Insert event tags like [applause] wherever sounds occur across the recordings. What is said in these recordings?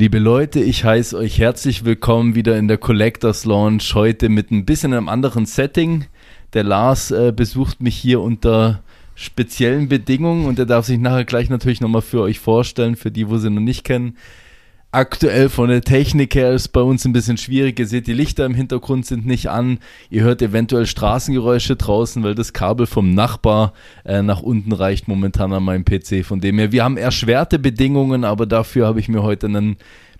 Liebe Leute, ich heiße euch herzlich willkommen wieder in der Collectors Launch. Heute mit ein bisschen einem anderen Setting. Der Lars äh, besucht mich hier unter speziellen Bedingungen und er darf sich nachher gleich natürlich nochmal für euch vorstellen, für die, wo sie noch nicht kennen. Aktuell von der Technik her ist bei uns ein bisschen schwierig. Ihr seht, die Lichter im Hintergrund sind nicht an. Ihr hört eventuell Straßengeräusche draußen, weil das Kabel vom Nachbar äh, nach unten reicht momentan an meinem PC. Von dem her, wir haben erschwerte Bedingungen, aber dafür habe ich mir heute einen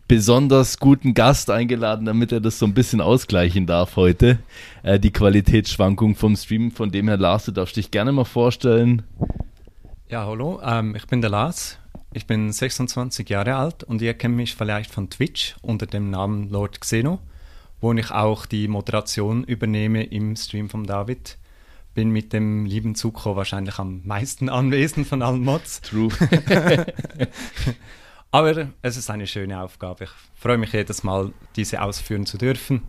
besonders guten Gast eingeladen, damit er das so ein bisschen ausgleichen darf heute. Äh, die Qualitätsschwankung vom Stream. Von dem her, Lars, du darfst dich gerne mal vorstellen. Ja, hallo, ähm, ich bin der Lars. Ich bin 26 Jahre alt und ihr kennt mich vielleicht von Twitch unter dem Namen Lord Xeno, wo ich auch die Moderation übernehme im Stream von David. Bin mit dem lieben Zuko wahrscheinlich am meisten [laughs] anwesend von allen Mods. True. [laughs] Aber es ist eine schöne Aufgabe. Ich freue mich jedes Mal, diese ausführen zu dürfen.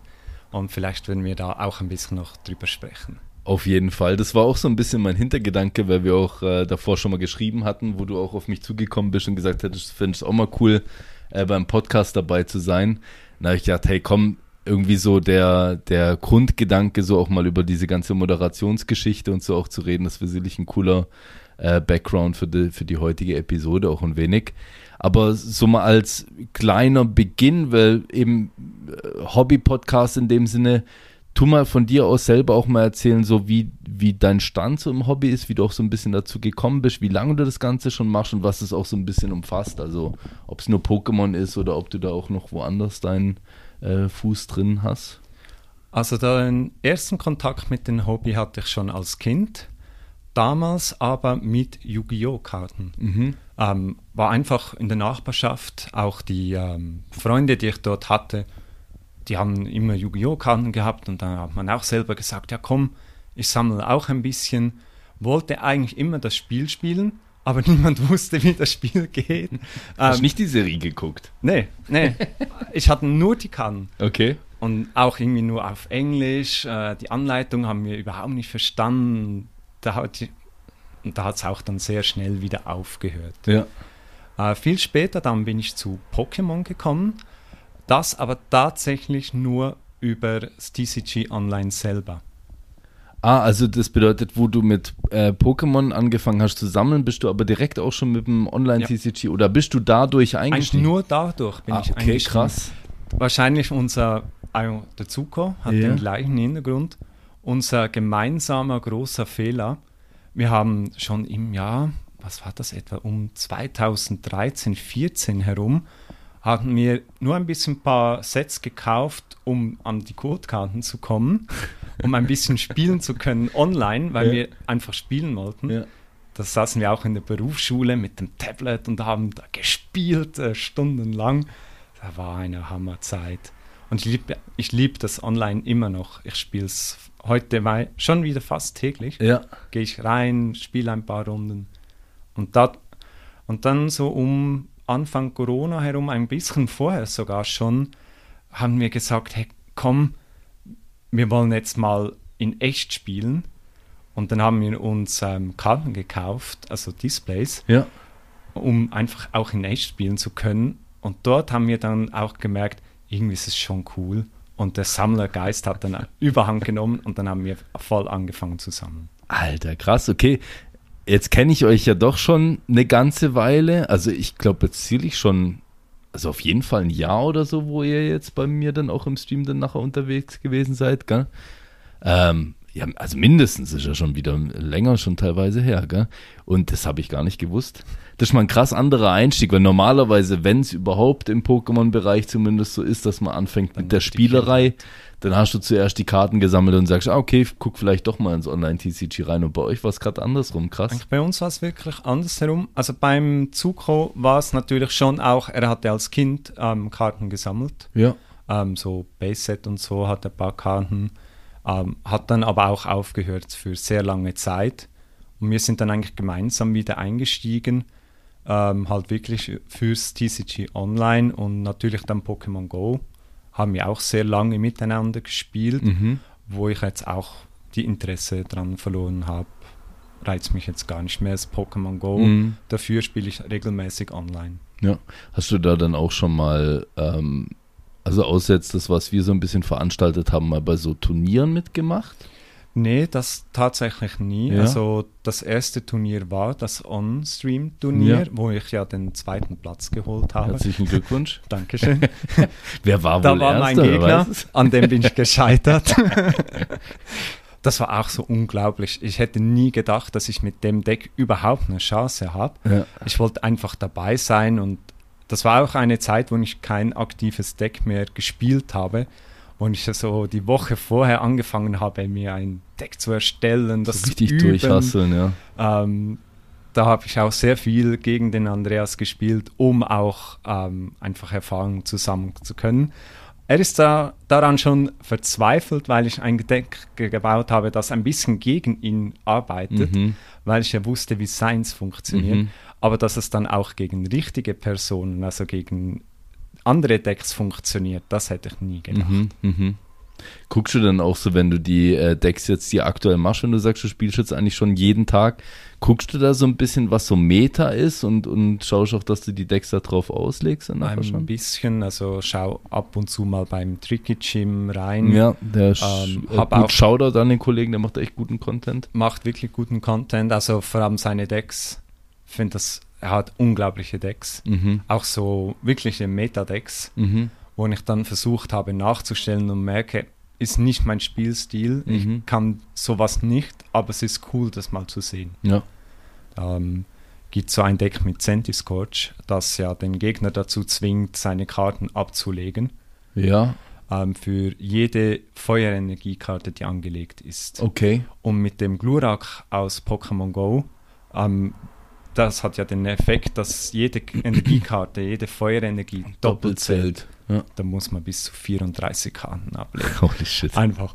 Und vielleicht werden wir da auch ein bisschen noch drüber sprechen. Auf jeden Fall. Das war auch so ein bisschen mein Hintergedanke, weil wir auch äh, davor schon mal geschrieben hatten, wo du auch auf mich zugekommen bist und gesagt hättest, finde es auch mal cool, äh, beim Podcast dabei zu sein. Habe ich gedacht, hey, komm, irgendwie so der, der Grundgedanke, so auch mal über diese ganze Moderationsgeschichte und so auch zu reden, das wäre sicherlich ein cooler äh, Background für die, für die heutige Episode, auch ein wenig. Aber so mal als kleiner Beginn, weil eben äh, Hobby-Podcast in dem Sinne, tu mal von dir aus selber auch mal erzählen, so wie, wie dein Stand so im Hobby ist, wie du auch so ein bisschen dazu gekommen bist, wie lange du das Ganze schon machst und was es auch so ein bisschen umfasst. Also ob es nur Pokémon ist oder ob du da auch noch woanders deinen äh, Fuß drin hast. Also den ersten Kontakt mit dem Hobby hatte ich schon als Kind damals aber mit Yu-Gi-Oh! Karten. Mhm. Ähm, war einfach in der Nachbarschaft, auch die ähm, Freunde, die ich dort hatte, die haben immer Yu-Gi-Oh! Karten gehabt und dann hat man auch selber gesagt, ja komm, ich sammle auch ein bisschen. Wollte eigentlich immer das Spiel spielen, aber [laughs] niemand wusste, wie das Spiel geht. Hast du ähm, nicht die Serie geguckt? Nee, nee. [laughs] ich hatte nur die Karten. Okay. Und auch irgendwie nur auf Englisch. Äh, die Anleitung haben wir überhaupt nicht verstanden da hat und da hat es auch dann sehr schnell wieder aufgehört. Ja. Äh, viel später dann bin ich zu Pokémon gekommen, das aber tatsächlich nur über das TCG Online selber. Ah, also das bedeutet, wo du mit äh, Pokémon angefangen hast zu sammeln, bist du aber direkt auch schon mit dem Online-TCG ja. oder bist du dadurch eingestiegen? Eigentlich nur dadurch bin ah, ich okay, eingestiegen. krass. Wahrscheinlich unser, also der Zuko hat ja. den gleichen Hintergrund unser gemeinsamer großer Fehler. Wir haben schon im Jahr, was war das etwa, um 2013, 14 herum, hatten wir nur ein bisschen paar Sets gekauft, um an die Codekarten zu kommen, [laughs] um ein bisschen spielen zu können online, weil ja. wir einfach spielen wollten. Ja. Da saßen wir auch in der Berufsschule mit dem Tablet und haben da gespielt, äh, stundenlang. Da war eine Hammerzeit. Und ich liebe ich lieb das online immer noch. Ich spiele es heute schon wieder fast täglich. Ja. Gehe ich rein, spiele ein paar Runden. Und, dat, und dann so um Anfang Corona herum, ein bisschen vorher sogar schon, haben wir gesagt, hey, komm, wir wollen jetzt mal in echt spielen. Und dann haben wir uns ähm, Karten gekauft, also Displays, ja. um einfach auch in echt spielen zu können. Und dort haben wir dann auch gemerkt, irgendwie ist es schon cool. Und der Sammlergeist hat dann [laughs] Überhang genommen und dann haben wir voll angefangen zu sammeln. Alter, krass, okay. Jetzt kenne ich euch ja doch schon eine ganze Weile. Also ich glaube jetzt ziemlich schon, also auf jeden Fall ein Jahr oder so, wo ihr jetzt bei mir dann auch im Stream dann nachher unterwegs gewesen seid, gell? Ähm, ja, also mindestens ist ja schon wieder länger, schon teilweise her, gell? Und das habe ich gar nicht gewusst. das ist mal ein krass anderer Einstieg, weil normalerweise, wenn es überhaupt im Pokémon-Bereich zumindest so ist, dass man anfängt Dann mit der Spielerei, dann hast du zuerst die Karten gesammelt und sagst, ah, okay, guck vielleicht doch mal ins Online-TCG rein. Und bei euch war es gerade andersrum, krass. Eigentlich bei uns war es wirklich andersherum. Also beim Zuko war es natürlich schon auch, er hatte als Kind ähm, Karten gesammelt. Ja. ähm, so Base-Set und so, hat ein paar Karten, ähm, hat dann aber auch aufgehört für sehr lange Zeit. Und wir sind dann eigentlich gemeinsam wieder eingestiegen, ähm, halt wirklich fürs TCG Online und natürlich dann Pokémon Go. Haben wir auch sehr lange miteinander gespielt, Mhm. wo ich jetzt auch die Interesse dran verloren habe. Reizt mich jetzt gar nicht mehr das Pokémon Go. Mhm. Dafür spiele ich regelmäßig online. Ja. Hast du da dann auch schon mal, ähm, also außer jetzt das, was wir so ein bisschen veranstaltet haben, mal bei so Turnieren mitgemacht? Nee, das tatsächlich nie. Ja. Also das erste Turnier war das On-Stream-Turnier, Ja. wo ich ja den zweiten Platz geholt habe. Herzlichen Glückwunsch. [laughs] Dankeschön. [laughs] Wer war da wohl war mein Erster? Gegner, an dem bin ich [laughs] gescheitert. das war auch so unglaublich. Ich hätte nie gedacht, dass ich mit dem Deck überhaupt eine Chance habe. Ja. Ich wollte einfach dabei sein und das war auch eine Zeit, wo ich kein aktives Deck mehr gespielt habe, wo ich so die Woche vorher angefangen habe, mir ein Deck zu erstellen, das So richtig zu üben. durchhasseln, ja. Ähm, da habe ich auch sehr viel gegen den Andreas gespielt, um auch ähm, einfach Erfahrungen zusammen zu können. Er ist da, daran schon verzweifelt, weil ich ein Deck ge- gebaut habe, das ein bisschen gegen ihn arbeitet, Mhm. weil ich ja wusste, wie Science funktioniert. Mhm. Aber dass es dann auch gegen richtige Personen, also gegen andere Decks funktioniert, das hätte ich nie gedacht. Mhm, mhm. Guckst du dann auch so, wenn du die äh, Decks jetzt die aktuell machst, wenn du sagst, du spielst jetzt eigentlich schon jeden Tag, guckst du da so ein bisschen, was so Meta ist und, und schaust auch, dass du die Decks da drauf auslegst? Ein schon? bisschen, also schau ab und zu mal beim Tricky Gym rein. Ja, der Ähm, äh, hab gut. Shoutout an den Kollegen, der macht echt guten Content. macht wirklich guten Content, also vor allem seine Decks. Ich finde das, er hat unglaubliche Decks. Mhm. Auch so wirkliche Meta-Decks, Mhm. wo ich dann versucht habe nachzustellen und merke, ist nicht mein Spielstil. Mhm. Ich kann sowas nicht, aber es ist cool, das mal zu sehen. Ja. Ähm, gibt so ein Deck mit Centiscorch, das ja den Gegner dazu zwingt, seine Karten abzulegen. Ja, Ähm, für jede Feuerenergiekarte, die angelegt ist. okay. Und mit dem Glurak aus Pokémon Go, ähm, das hat ja den Effekt, dass jede Energiekarte, jede Feuerenergie doppelt zählt. Ja. Da muss man bis zu 34 Karten ablegen. Holy shit. Einfach.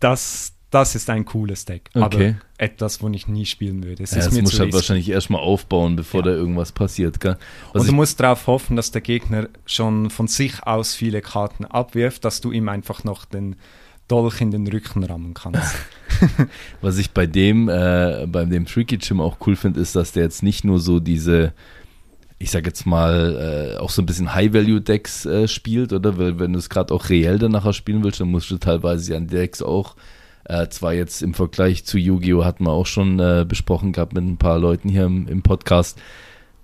Das, das ist ein cooles Deck. Okay. Aber etwas, wo ich nie spielen würde. Es Ja, ist das mir muss zu halt wahrscheinlich erstmal aufbauen, bevor Ja. da irgendwas passiert, gell? Was Und du ich- musst darauf hoffen, dass der Gegner schon von sich aus viele Karten abwirft, dass du ihm einfach noch den Dolch in den Rücken rammen kannst. [laughs] Was ich bei dem, äh, bei dem Tricky Gym auch cool finde, ist, dass der jetzt nicht nur so diese, ich sag jetzt mal, äh, auch so ein bisschen High-Value-Decks äh, spielt, oder? Weil wenn du es gerade auch reell dann nachher spielen willst, dann musst du teilweise an Decks auch, äh, zwar jetzt im Vergleich zu Yu-Gi-Oh! hatten wir auch schon äh, besprochen gehabt mit ein paar Leuten hier im, im Podcast,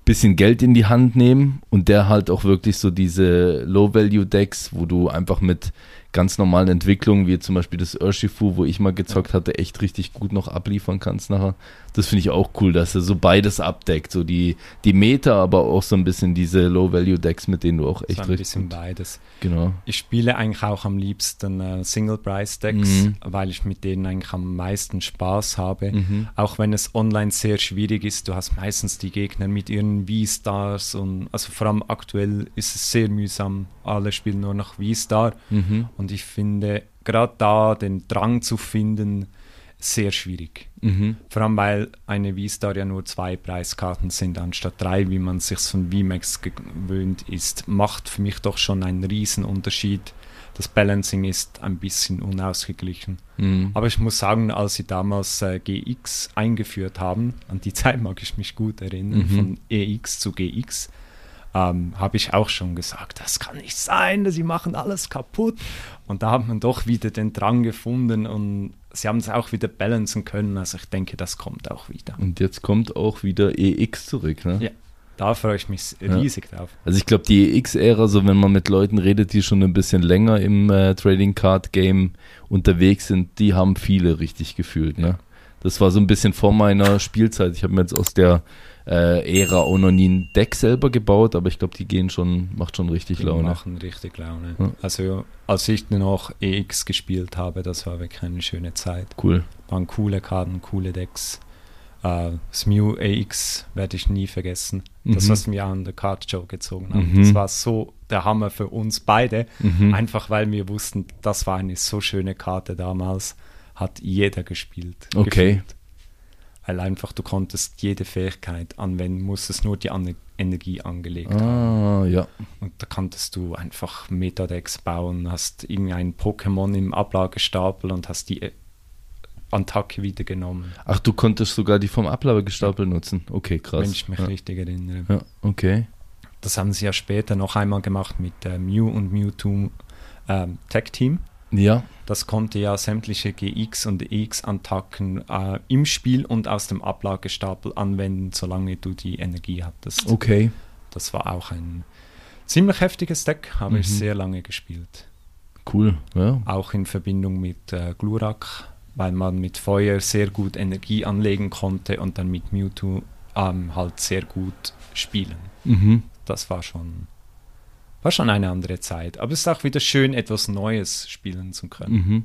bisschen Geld in die Hand nehmen und der halt auch wirklich so diese Low-Value-Decks, wo du einfach mit ganz normalen Entwicklungen, wie zum Beispiel das Urshifu, wo ich mal gezockt hatte, echt richtig gut noch abliefern kannst nachher. Das finde ich auch cool, dass er so beides abdeckt, so die, die Meta, aber auch so ein bisschen diese Low-Value-Decks, mit denen du auch echt so ein richtig bisschen gut, beides. genau. Ich spiele eigentlich auch am liebsten äh, Single-Price-Decks, Mhm. weil ich mit denen eigentlich am meisten Spaß habe. Mhm. Auch wenn es online sehr schwierig ist, du hast meistens die Gegner mit ihren V-Stars und also vor allem aktuell ist es sehr mühsam. Alle spielen nur noch V-Star Mhm. und ich finde gerade da den Drang zu finden sehr schwierig. Mhm. Vor allem, weil eine V-Star ja nur zwei Preiskarten sind, anstatt drei, wie man sich von VMAX gewöhnt ist, macht für mich doch schon einen riesen Unterschied. Das Balancing ist ein bisschen unausgeglichen. Mhm. Aber ich muss sagen, als sie damals äh, GX eingeführt haben, an die Zeit mag ich mich gut erinnern, Mhm. von EX zu GX, ähm, habe ich auch schon gesagt, das kann nicht sein, sie machen alles kaputt. Und da hat man doch wieder den Drang gefunden und sie haben es auch wieder balancen können. Also ich denke, das kommt auch wieder. Und jetzt kommt auch wieder EX zurück, ne? Ja. Da freue ich mich riesig drauf. Also ich glaube, die EX-Ära, so wenn man mit Leuten redet, die schon ein bisschen länger im äh, Trading Card Game unterwegs sind, die haben viele richtig gefühlt. Ne? Das war so ein bisschen vor meiner Spielzeit. Ich habe mir jetzt aus der äh, Ära auch noch nie ein Deck selber gebaut, aber ich glaube, die gehen schon, macht schon richtig Die Laune. machen richtig Laune. Ja. Also als ich noch EX gespielt habe, das war wirklich eine schöne Zeit. Cool. Waren coole Karten, coole Decks. Äh, das Mew AX werde ich nie vergessen. Das, Mhm. was wir an der Card Show gezogen haben. Mhm. Das war so der Hammer für uns beide. Mhm. Einfach weil wir wussten, das war eine so schöne Karte damals. Hat jeder gespielt. Okay. gefühlt. Weil einfach du konntest jede Fähigkeit anwenden, musstest nur die An Energie angelegt haben. Ah, ja. Und da konntest du einfach Metadecks bauen, hast irgendein Pokémon im Ablagestapel und hast die äh, Attacke wieder genommen, Ach, du konntest sogar die vom Ablagestapel nutzen. Okay, krass. wenn ich mich ja. richtig erinnere. ja, okay. Das haben sie ja später noch einmal gemacht mit äh, Mew und Mewtwo ähm, Tag Team. Ja, Das konnte ja sämtliche GX und EX-Attacken äh, im Spiel und aus dem Ablagestapel anwenden, solange du die Energie hattest. okay. Das war auch ein ziemlich heftiges Deck, habe ich Mhm. sehr lange gespielt. Cool. Ja. Auch in Verbindung mit äh, Glurak, weil man mit Feuer sehr gut Energie anlegen konnte und dann mit Mewtwo ähm, halt sehr gut spielen. Mhm. Das war schon, war schon eine andere Zeit. Aber es ist auch wieder schön, etwas Neues spielen zu können. Mhm.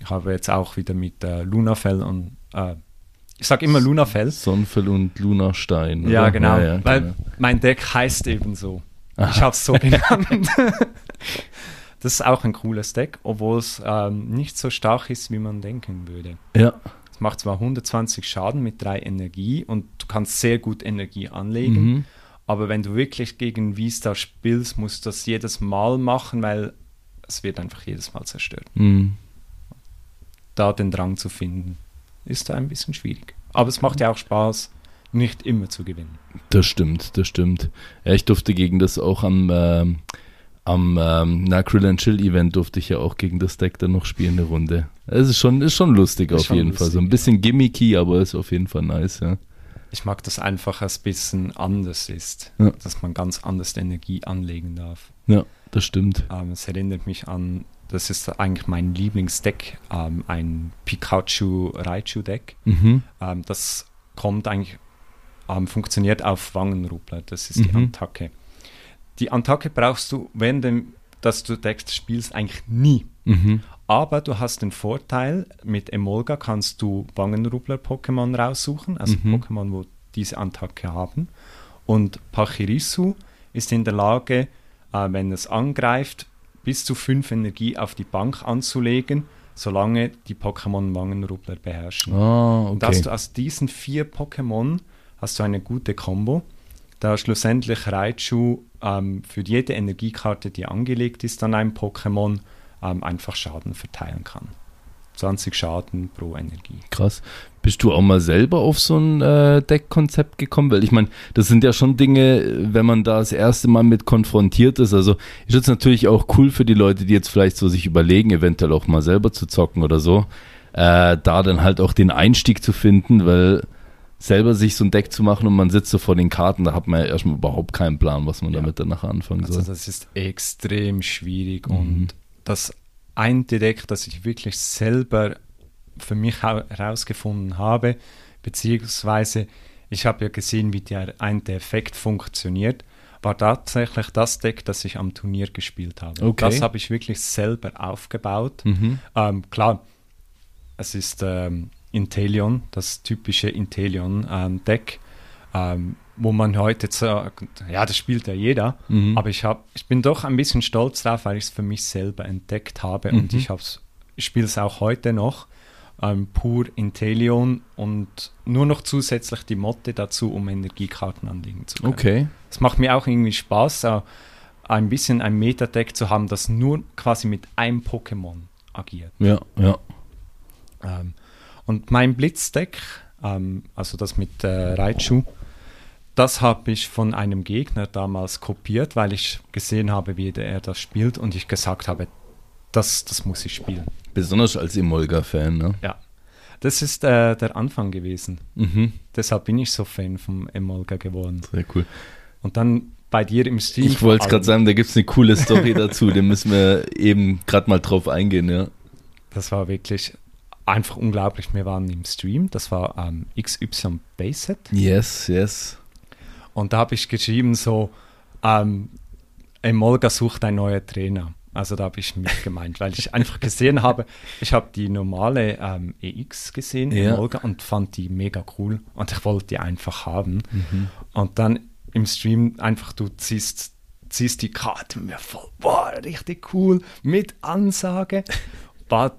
Ich habe jetzt auch wieder mit äh, Lunafell und äh, ich sage immer Lunafell. Sonnenfell und Lunastein. Ja, oder? genau. Ja, ja, weil genau. mein Deck heißt eben so. Ich habe es so [laughs] genannt. das ist auch ein cooles Deck, obwohl es ähm, nicht so stark ist, wie man denken würde. ja. Es macht zwar 120 Schaden mit 3 Energie und du kannst sehr gut Energie anlegen, Mhm. Aber wenn du wirklich gegen Vista spielst, musst du das jedes Mal machen, weil es wird einfach jedes Mal zerstört. Mhm. Da den Drang zu finden, ist da ein bisschen schwierig. Aber es macht ja auch Spaß, nicht immer zu gewinnen. Das stimmt, das stimmt. Ja, ich durfte gegen das auch am, ähm, am ähm, na, and Chill Event durfte ich ja auch gegen das Deck dann noch spielen, eine Runde. Es ist schon, ist schon lustig Ist auf schon jeden Fall. So ein lustig, bisschen gimmicky, aber ist auf jeden Fall nice, ja. Ich mag das einfach, dass es ein bisschen anders ist, Ja. dass man ganz anders Energie anlegen darf. Ja, das stimmt. Ähm, es erinnert mich an, das ist eigentlich mein Lieblingsdeck, ähm, ein Pikachu Raichu Deck. Mhm. Ähm, das kommt eigentlich, ähm, funktioniert auf Wangenruppler, das ist die Mhm. Attacke. Die Attacke brauchst du, wenn dem, dass du Deck spielst, eigentlich nie. Mhm. Aber du hast den Vorteil, mit Emolga kannst du Wangenruppler-Pokémon raussuchen, also Mhm. Pokémon, wo diese Attacke haben. Und Pachirisu ist in der Lage, äh, wenn es angreift, bis zu 5 Energie auf die Bank anzulegen, solange die Pokémon Wangenruppler beherrschen. Ah, Und hast okay. du aus diesen vier Pokémon hast du eine gute Combo, da schlussendlich Raichu ähm, für jede Energiekarte, die angelegt ist an einem Pokémon, ähm, einfach Schaden verteilen kann. 20 Schaden pro Energie. Krass. Bist du auch mal selber auf so ein äh, Deckkonzept gekommen? Weil ich meine, das sind ja schon Dinge, wenn man da das erste Mal mit konfrontiert ist. Also ist jetzt natürlich auch cool für die Leute, die jetzt vielleicht so sich überlegen, eventuell auch mal selber zu zocken oder so, äh, da dann halt auch den Einstieg zu finden, weil selber sich so ein Deck zu machen und man sitzt so vor den Karten, da hat man ja erstmal überhaupt keinen Plan, was man Ja. damit dann nachher anfangen Also soll. das ist extrem schwierig Mhm. und das ein Deck, das ich wirklich selber für mich herausgefunden habe, beziehungsweise ich habe ja gesehen, wie der ein der Effekt funktioniert, war tatsächlich das Deck, das ich am Turnier gespielt habe. Okay. Das habe ich wirklich selber aufgebaut. Mhm. Ähm, klar, es ist ähm, Inteleon, das typische Inteleon-Deck, ähm, wo man heute sagt, ja, das spielt ja jeder, Mhm. aber ich, hab, ich bin doch ein bisschen stolz drauf, weil ich es für mich selber entdeckt habe und Mhm. ich, hab's- ich spiele es auch heute noch, ähm, pur Inteleon und nur noch zusätzlich die Motte dazu, um Energiekarten anlegen zu können. Okay. Es macht mir auch irgendwie Spaß, äh, ein bisschen ein Meta-Deck zu haben, das nur quasi mit einem Pokémon agiert. Ja, ja. Ähm, und mein Blitzdeck, ähm, also das mit äh, Raichu, das habe ich von einem Gegner damals kopiert, weil ich gesehen habe, wie er das spielt und ich gesagt habe, das, das muss ich spielen. Besonders als Emolga-Fan, ne? Ja. Das ist äh, der Anfang gewesen. Mhm. Deshalb bin ich so Fan vom Emolga geworden. Sehr cool. Und dann bei dir im Stream. Ich wollte es gerade sagen, da gibt es eine coole Story [laughs] dazu, da müssen wir eben gerade mal drauf eingehen, ja. Das war wirklich einfach unglaublich. Wir waren im Stream, das war ähm, XY Baset. Yes, yes. Und da habe ich geschrieben so, ähm, Emolga sucht ein neuer Trainer. Also da habe ich mich gemeint, weil ich einfach gesehen habe, ich habe die normale ähm, EX gesehen, Ja. Emolga, und fand die mega cool und ich wollte die einfach haben. Und dann im Stream einfach, du ziehst, ziehst die Karte mir voll, boah, richtig cool, mit Ansage. But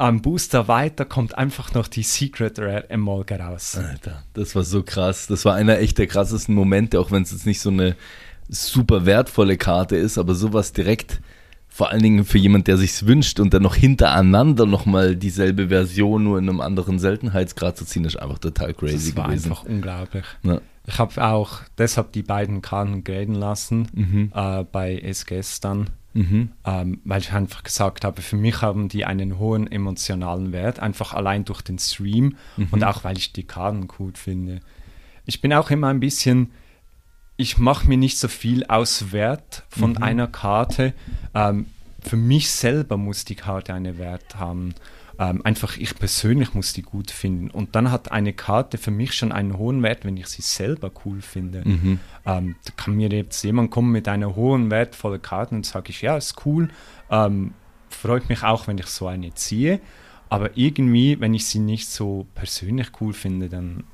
am Booster weiter kommt einfach noch die Secret Rare Emolga raus. Alter, das war so krass. Das war einer echt der krassesten Momente, auch wenn es jetzt nicht so eine super wertvolle Karte ist, aber sowas direkt, vor allen Dingen für jemand, der sich's wünscht und dann noch hintereinander nochmal dieselbe Version nur in einem anderen Seltenheitsgrad zu ziehen, ist einfach total crazy das war gewesen. einfach unglaublich. Ja. Ich habe auch deshalb die beiden Karten graden lassen Mhm. äh, bei SGS dann, Mhm. ähm, weil ich einfach gesagt habe, für mich haben die einen hohen emotionalen Wert, einfach allein durch den Stream Mhm. und auch weil ich die Karten cool finde. Ich bin auch immer ein bisschen, ich mache mir nicht so viel aus Wert von Mhm. einer Karte. Ähm, für mich selber muss die Karte einen Wert haben. Ähm, einfach ich persönlich muss die gut finden. Und dann hat eine Karte für mich schon einen hohen Wert, wenn ich sie selber cool finde. Mhm. Ähm, da kann mir jetzt jemand kommen mit einer hohen, wertvollen Karte und sage ich, ja, ist cool. Ähm, freut mich auch, wenn ich so eine ziehe. Aber irgendwie, wenn ich sie nicht so persönlich cool finde, dann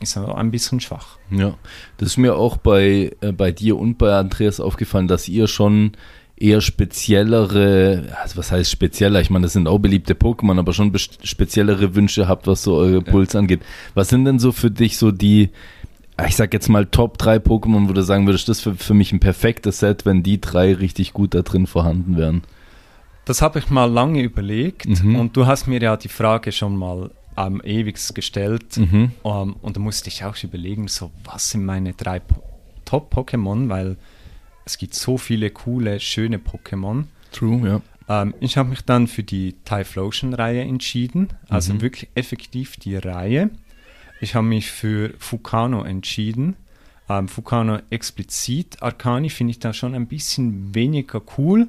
ist er ein bisschen schwach. Ja, das ist mir auch bei, äh, bei dir und bei Andreas aufgefallen, dass ihr schon eher speziellere, also was heißt spezieller? Ich meine, das sind auch beliebte Pokémon, aber schon speziellere Wünsche habt, was so eure Puls angeht. Was sind denn so für dich so die, ich sag jetzt mal Top 3 Pokémon, wo du sagen würdest, das ist für, für mich ein perfektes Set, wenn die drei richtig gut da drin vorhanden wären? Das habe ich mal lange überlegt Mhm. und du hast mir ja die Frage schon mal am ewigst gestellt. Mhm. Um, und da musste ich auch überlegen, so was sind meine drei Po- Top-Pokémon, weil es gibt so viele coole, schöne Pokémon. True, ja. Ähm, ich habe mich dann für die Typhlosion-Reihe entschieden, also Mhm. wirklich effektiv die Reihe. Ich habe mich für Fukano entschieden. Ähm, Fukano explizit, Arcani finde ich da schon ein bisschen weniger cool,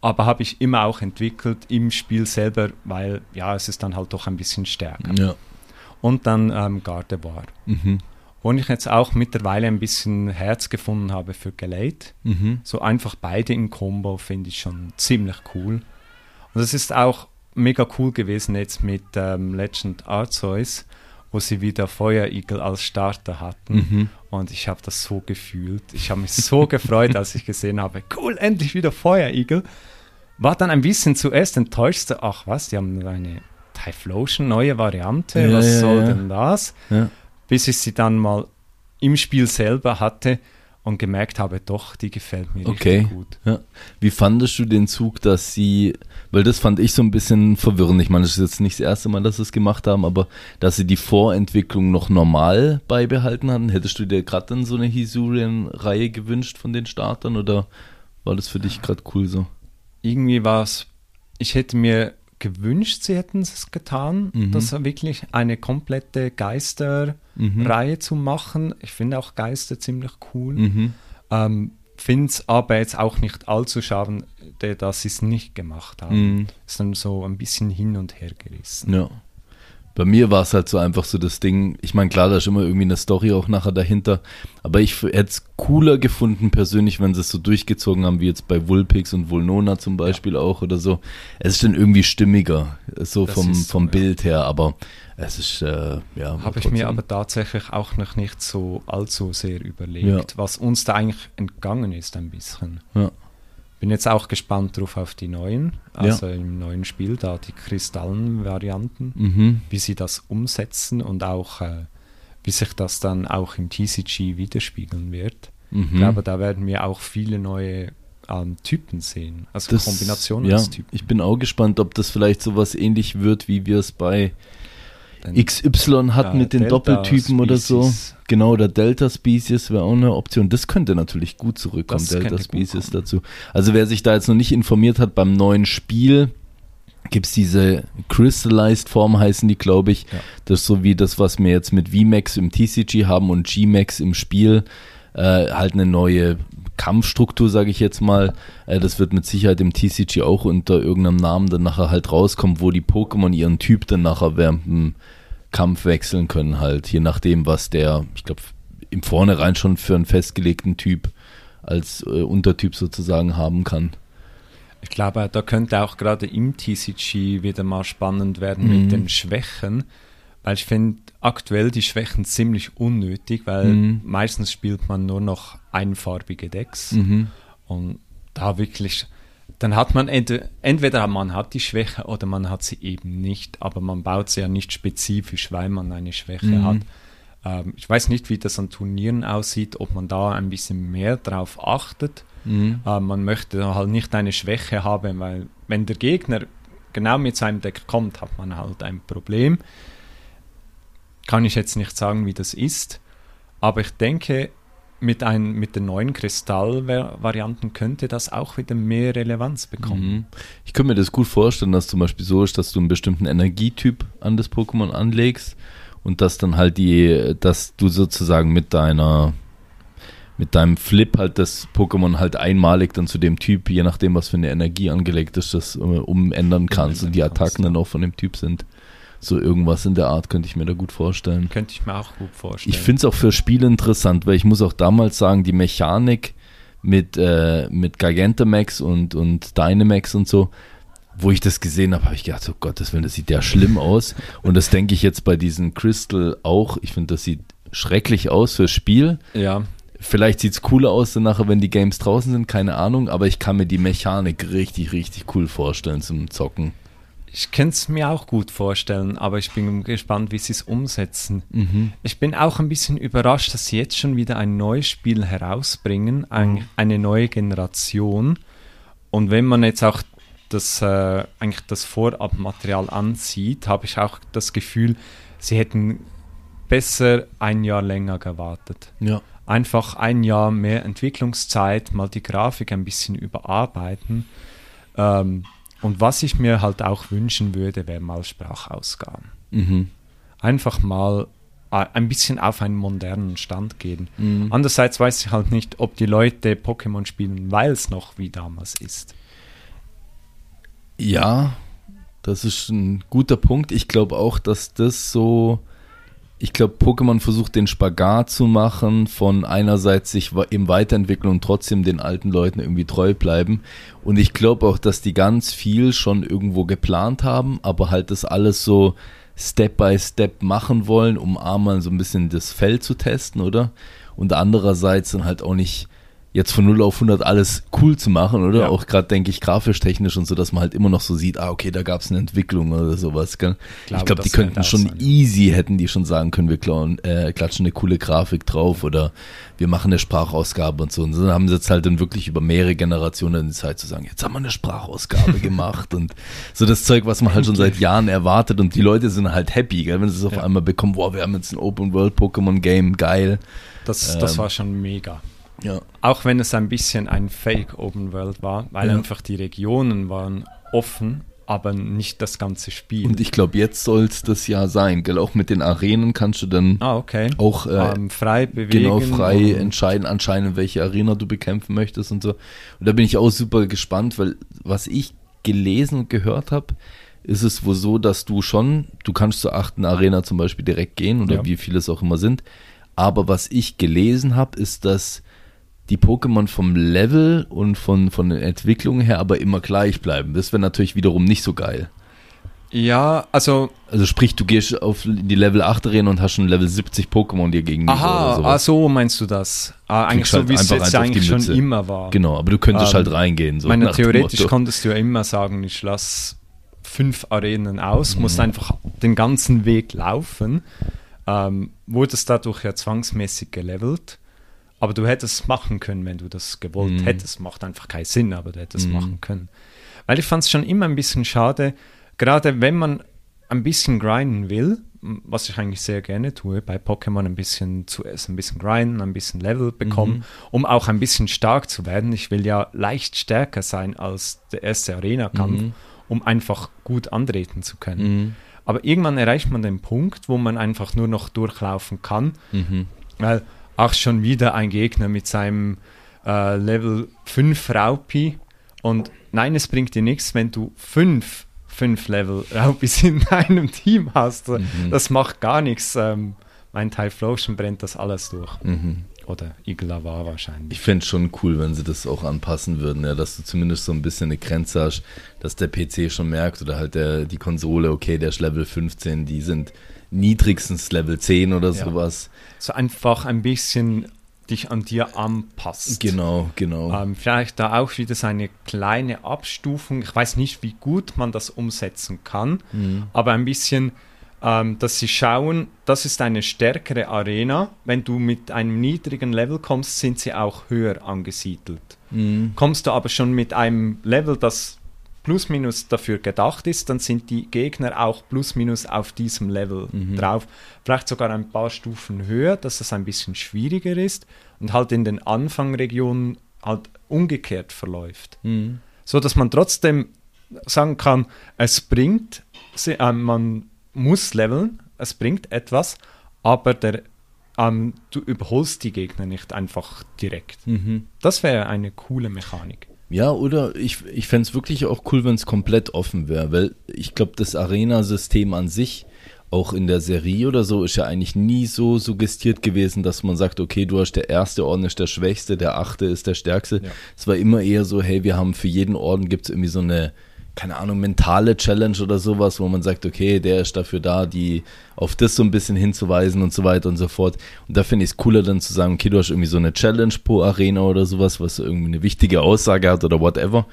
aber habe ich immer auch entwickelt im Spiel selber, weil ja, es ist dann halt doch ein bisschen stärker. Ja. Und dann ähm, Gardevoir. Mhm. Wo ich jetzt auch mittlerweile ein bisschen Herz gefunden habe für Gelate. Mhm. So einfach beide im Combo finde ich schon ziemlich cool. Und es ist auch mega cool gewesen jetzt mit ähm, Legend Arceus, wo sie wieder Feuerigel als Starter hatten. Mhm. Und ich habe das so gefühlt. Ich habe mich so [laughs] gefreut, als ich gesehen habe, cool, endlich wieder Feuerigel. War dann ein bisschen zuerst enttäuscht, ach was, die haben eine Typhlosion, neue Variante, Ja, was ja, soll ja. denn das? Bis ich sie dann mal im Spiel selber hatte und gemerkt habe, doch, die gefällt mir Okay. richtig gut. Ja. Wie fandest du den Zug, dass sie, weil das fand ich so ein bisschen verwirrend. Ich meine, das ist jetzt nicht das erste Mal, dass sie es gemacht haben, aber dass sie die Vorentwicklung noch normal beibehalten hatten. Hättest du dir gerade dann so eine Hisurian-Reihe gewünscht von den Startern oder war das für dich gerade cool so? Irgendwie war es, ich hätte mir gewünscht, sie hätten es getan, Mhm. dass er wirklich eine komplette Geisterreihe Mhm. zu machen. Ich finde auch Geister ziemlich cool. Mhm. Ähm, finde es aber jetzt auch nicht allzu schade, dass sie es nicht gemacht haben. Mhm. Ist dann so ein bisschen hin und her gerissen. Ja. Bei mir war es halt so einfach so das Ding, ich meine, klar, da ist immer irgendwie eine Story auch nachher dahinter, aber ich hätte es cooler gefunden persönlich, wenn sie es so durchgezogen haben, wie jetzt bei Vulpix und Vulnona zum Beispiel auch oder so. Es ist dann irgendwie stimmiger, so Das vom, ist so, vom ja. Bild her, aber es ist, äh, ja. Habe ich mir aber tatsächlich auch noch nicht so allzu sehr überlegt, Ja. was uns da eigentlich entgangen ist ein bisschen. Ja. Bin jetzt auch gespannt drauf auf die neuen, also im neuen Spiel, da die Kristallen-Varianten, Mhm. wie sie das umsetzen und auch äh, wie sich das dann auch im TCG widerspiegeln wird. Mhm. Ich glaube, da werden wir auch viele neue ähm, Typen sehen, also Das- Kombinationen ja, aus Typen. Ich bin auch gespannt, ob das vielleicht sowas ähnlich wird, wie wir es bei XY Ja, mit den Delta Doppeltypen oder so. Species. Genau, oder Delta Species wäre auch eine Option. Das könnte natürlich gut zurückkommen, Das Delta Species dazu. Also wer sich da jetzt noch nicht informiert hat, beim neuen Spiel gibt es diese Crystallized Form, heißen die, glaube ich. Ja. Das ist so wie das, was wir jetzt mit VMAX im TCG haben und GMAX im Spiel. äh, halt eine neue Kampfstruktur, sage ich jetzt mal. Äh, das wird mit Sicherheit im TCG auch unter irgendeinem Namen dann nachher halt rauskommen, wo die Pokémon ihren Typ dann nachher während dem Kampf wechseln können, halt, je nachdem, was der, ich glaube, im Vornherein schon für einen festgelegten Typ als äh, Untertyp sozusagen haben kann. Ich glaube, da könnte auch gerade im TCG wieder mal spannend werden mhm. mit den Schwächen, weil ich finde aktuell die Schwächen ziemlich unnötig, weil mhm. meistens spielt man nur noch einfarbige Decks mhm. und da wirklich, dann hat man ent entweder man hat die Schwäche oder man hat sie eben nicht, aber man baut sie ja nicht spezifisch, weil man eine Schwäche mhm. hat. Ähm, ich weiß nicht, wie das an Turnieren aussieht, ob man da ein bisschen mehr drauf achtet. Mhm. Äh, man möchte halt nicht eine Schwäche haben, weil wenn der Gegner genau mit seinem Deck kommt, hat man halt ein Problem. Kann ich jetzt nicht sagen, wie das ist, aber ich denke, mit, ein, mit den neuen Kristallvarianten könnte das auch wieder mehr Relevanz bekommen. Mhm. Ich könnte mir das gut vorstellen, dass zum Beispiel so ist, dass du einen bestimmten Energietyp an das Pokémon anlegst und dass dann halt die, dass du sozusagen mit deiner mit deinem Flip halt das Pokémon halt einmalig dann zu dem Typ, je nachdem, was für eine Energie angelegt ist, das umändern kannst und die Attacken dann auch von dem Typ sind. So irgendwas in der Art könnte ich mir da gut vorstellen. Könnte ich mir auch gut vorstellen. Ich finde es auch für Spiele interessant, weil ich muss auch damals sagen, die Mechanik mit, äh, mit Gigantamax und, und Dynamax und so, wo ich das gesehen habe, habe ich gedacht, oh Gott, das, das sieht ja schlimm aus. Und das denke ich jetzt bei diesen Crystal auch. Ich finde, das sieht schrecklich aus fürs Spiel. Ja. Vielleicht sieht es cooler aus dann nachher, wenn die Games draußen sind, keine Ahnung, aber ich kann mir die Mechanik richtig, richtig cool vorstellen zum Zocken. Ich kann es mir auch gut vorstellen, aber ich bin gespannt, wie sie es umsetzen. Mhm. Ich bin auch ein bisschen überrascht, dass sie jetzt schon wieder ein neues Spiel herausbringen, ein, mhm. eine neue Generation. Und wenn man jetzt auch das, äh, eigentlich das Vorabmaterial ansieht, habe ich auch das Gefühl, sie hätten besser ein Jahr länger gewartet. Ja. Einfach ein Jahr mehr Entwicklungszeit, mal die Grafik ein bisschen überarbeiten. Ähm, und was ich mir halt auch wünschen würde, wäre mal Sprachausgaben. Mhm. Einfach mal äh, ein bisschen auf einen modernen Stand gehen. Mhm. Andererseits weiß ich halt nicht, ob die Leute Pokémon spielen, weil es noch wie damals ist. Ja, das ist ein guter Punkt. Ich glaube auch, dass das so ich glaube, Pokémon versucht den Spagat zu machen, von einerseits sich im Weiterentwickeln und trotzdem den alten Leuten irgendwie treu bleiben. Und ich glaube auch, dass die ganz viel schon irgendwo geplant haben, aber halt das alles so Step by Step machen wollen, um einmal so ein bisschen das Feld zu testen, oder? Und andererseits dann halt auch nicht jetzt von 0 auf 100 alles cool zu machen, oder? Ja. Auch gerade, denke ich, grafisch, technisch und so, dass man halt immer noch so sieht, ah, okay, da gab es eine Entwicklung oder sowas. Gell? Ich glaube, glaub, die könnten schon sein. easy, hätten die schon sagen können, wir klauen, äh, klatschen eine coole Grafik drauf oder wir machen eine Sprachausgabe und so. Und so haben sie jetzt halt dann wirklich über mehrere Generationen die Zeit zu sagen, jetzt haben wir eine Sprachausgabe [laughs] gemacht und so das Zeug, was man halt schon seit Jahren erwartet und die Leute sind halt happy, gell? wenn sie es auf ja. einmal bekommen, boah, wir haben jetzt ein Open-World-Pokémon-Game, geil. Das, das ähm, war schon mega. Ja. Auch wenn es ein bisschen ein Fake Open World war, weil ja. einfach die Regionen waren offen, aber nicht das ganze Spiel. Und ich glaube, jetzt soll es das ja sein, gell? Auch mit den Arenen kannst du dann ah, okay. auch äh, um, ähm, frei bewegen. Genau, frei entscheiden, anscheinend, welche Arena du bekämpfen möchtest und so. Und da bin ich auch super gespannt, weil was ich gelesen und gehört habe, ist es wohl so, dass du schon, du kannst zur achten Arena zum Beispiel direkt gehen oder ja. wie viele es auch immer sind. Aber was ich gelesen habe, ist, dass die Pokémon vom Level und von, von der Entwicklung her aber immer gleich bleiben. Das wäre natürlich wiederum nicht so geil. Ja, also. Also sprich, du gehst auf die Level 8 Arena und hast schon Level 70 Pokémon dir gegenüber. Aha, ah, so meinst du das. Ah, eigentlich so, halt wie es jetzt eigentlich schon immer war. Genau, aber du könntest ähm, halt reingehen. So meine, theoretisch konntest du ja immer sagen, ich lasse fünf Arenen aus, mhm. musst einfach den ganzen Weg laufen. Ähm, wurdest dadurch ja zwangsmäßig gelevelt. Aber du hättest es machen können, wenn du das gewollt mhm. hättest. Macht einfach keinen Sinn, aber du hättest es mhm. machen können. Weil ich fand es schon immer ein bisschen schade, gerade wenn man ein bisschen grinden will, was ich eigentlich sehr gerne tue, bei Pokémon ein bisschen zuerst ein bisschen grinden, ein bisschen Level bekommen, mhm. um auch ein bisschen stark zu werden. Ich will ja leicht stärker sein als der erste Arena-Kampf, mhm. um einfach gut antreten zu können. Mhm. Aber irgendwann erreicht man den Punkt, wo man einfach nur noch durchlaufen kann. Mhm. Weil ach, schon wieder ein Gegner mit seinem äh, Level 5 Raupi. Und nein, es bringt dir nichts, wenn du fünf, fünf Level Raupis in [laughs] deinem Team hast. Mhm. Das macht gar nichts. Ähm, mein Typhlosion brennt das alles durch. Mhm. Oder Iglava wahrscheinlich. Ich fände es schon cool, wenn sie das auch anpassen würden, ja, dass du zumindest so ein bisschen eine Grenze hast, dass der PC schon merkt oder halt der, die Konsole, okay, der ist Level 15, die sind niedrigstens Level 10 oder ja. sowas. So einfach ein bisschen dich an dir anpasst. Genau, genau. Ähm, vielleicht da auch wieder so eine kleine Abstufung. Ich weiß nicht, wie gut man das umsetzen kann, mhm. aber ein bisschen ähm, dass sie schauen, das ist eine stärkere Arena. Wenn du mit einem niedrigen Level kommst, sind sie auch höher angesiedelt. Mhm. Kommst du aber schon mit einem Level, das plus minus dafür gedacht ist, dann sind die Gegner auch plus minus auf diesem Level mhm. drauf. Vielleicht sogar ein paar Stufen höher, dass es ein bisschen schwieriger ist und halt in den Anfangregionen halt umgekehrt verläuft. Mhm. So dass man trotzdem sagen kann, es bringt, äh, man muss leveln, es bringt etwas, aber der, ähm, du überholst die Gegner nicht einfach direkt. Mhm. Das wäre eine coole Mechanik. Ja, oder ich, ich fände es wirklich auch cool, wenn es komplett offen wäre, weil ich glaube, das Arena-System an sich, auch in der Serie oder so, ist ja eigentlich nie so suggestiert gewesen, dass man sagt, okay, du hast der erste Orden ist der schwächste, der achte ist der stärkste. Ja. Es war immer eher so, hey, wir haben für jeden Orden gibt es irgendwie so eine keine Ahnung, mentale Challenge oder sowas, wo man sagt, okay, der ist dafür da, die auf das so ein bisschen hinzuweisen und so weiter und so fort. Und da finde ich es cooler dann zu sagen, okay, du hast irgendwie so eine Challenge pro Arena oder sowas, was irgendwie eine wichtige Aussage hat oder whatever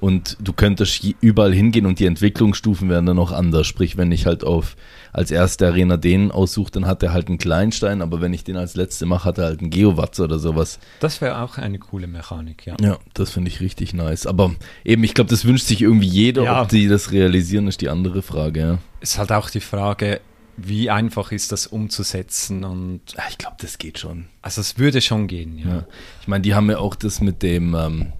und du könntest überall hingehen und die Entwicklungsstufen wären dann auch anders. Sprich, wenn ich halt auf als erste Arena den aussuche, dann hat er halt einen Kleinstein, aber wenn ich den als letzte mache, hat er halt einen Geowatz oder sowas. Das wäre auch eine coole Mechanik, ja. Ja, das finde ich richtig nice. Aber eben, ich glaube, das wünscht sich irgendwie jeder, ja. ob die das realisieren, ist die andere Frage, ja. Ist halt auch die Frage, wie einfach ist das umzusetzen und ja, ich glaube, das geht schon. Also es würde schon gehen, ja. ja. Ich meine, die haben ja auch das mit dem ähm,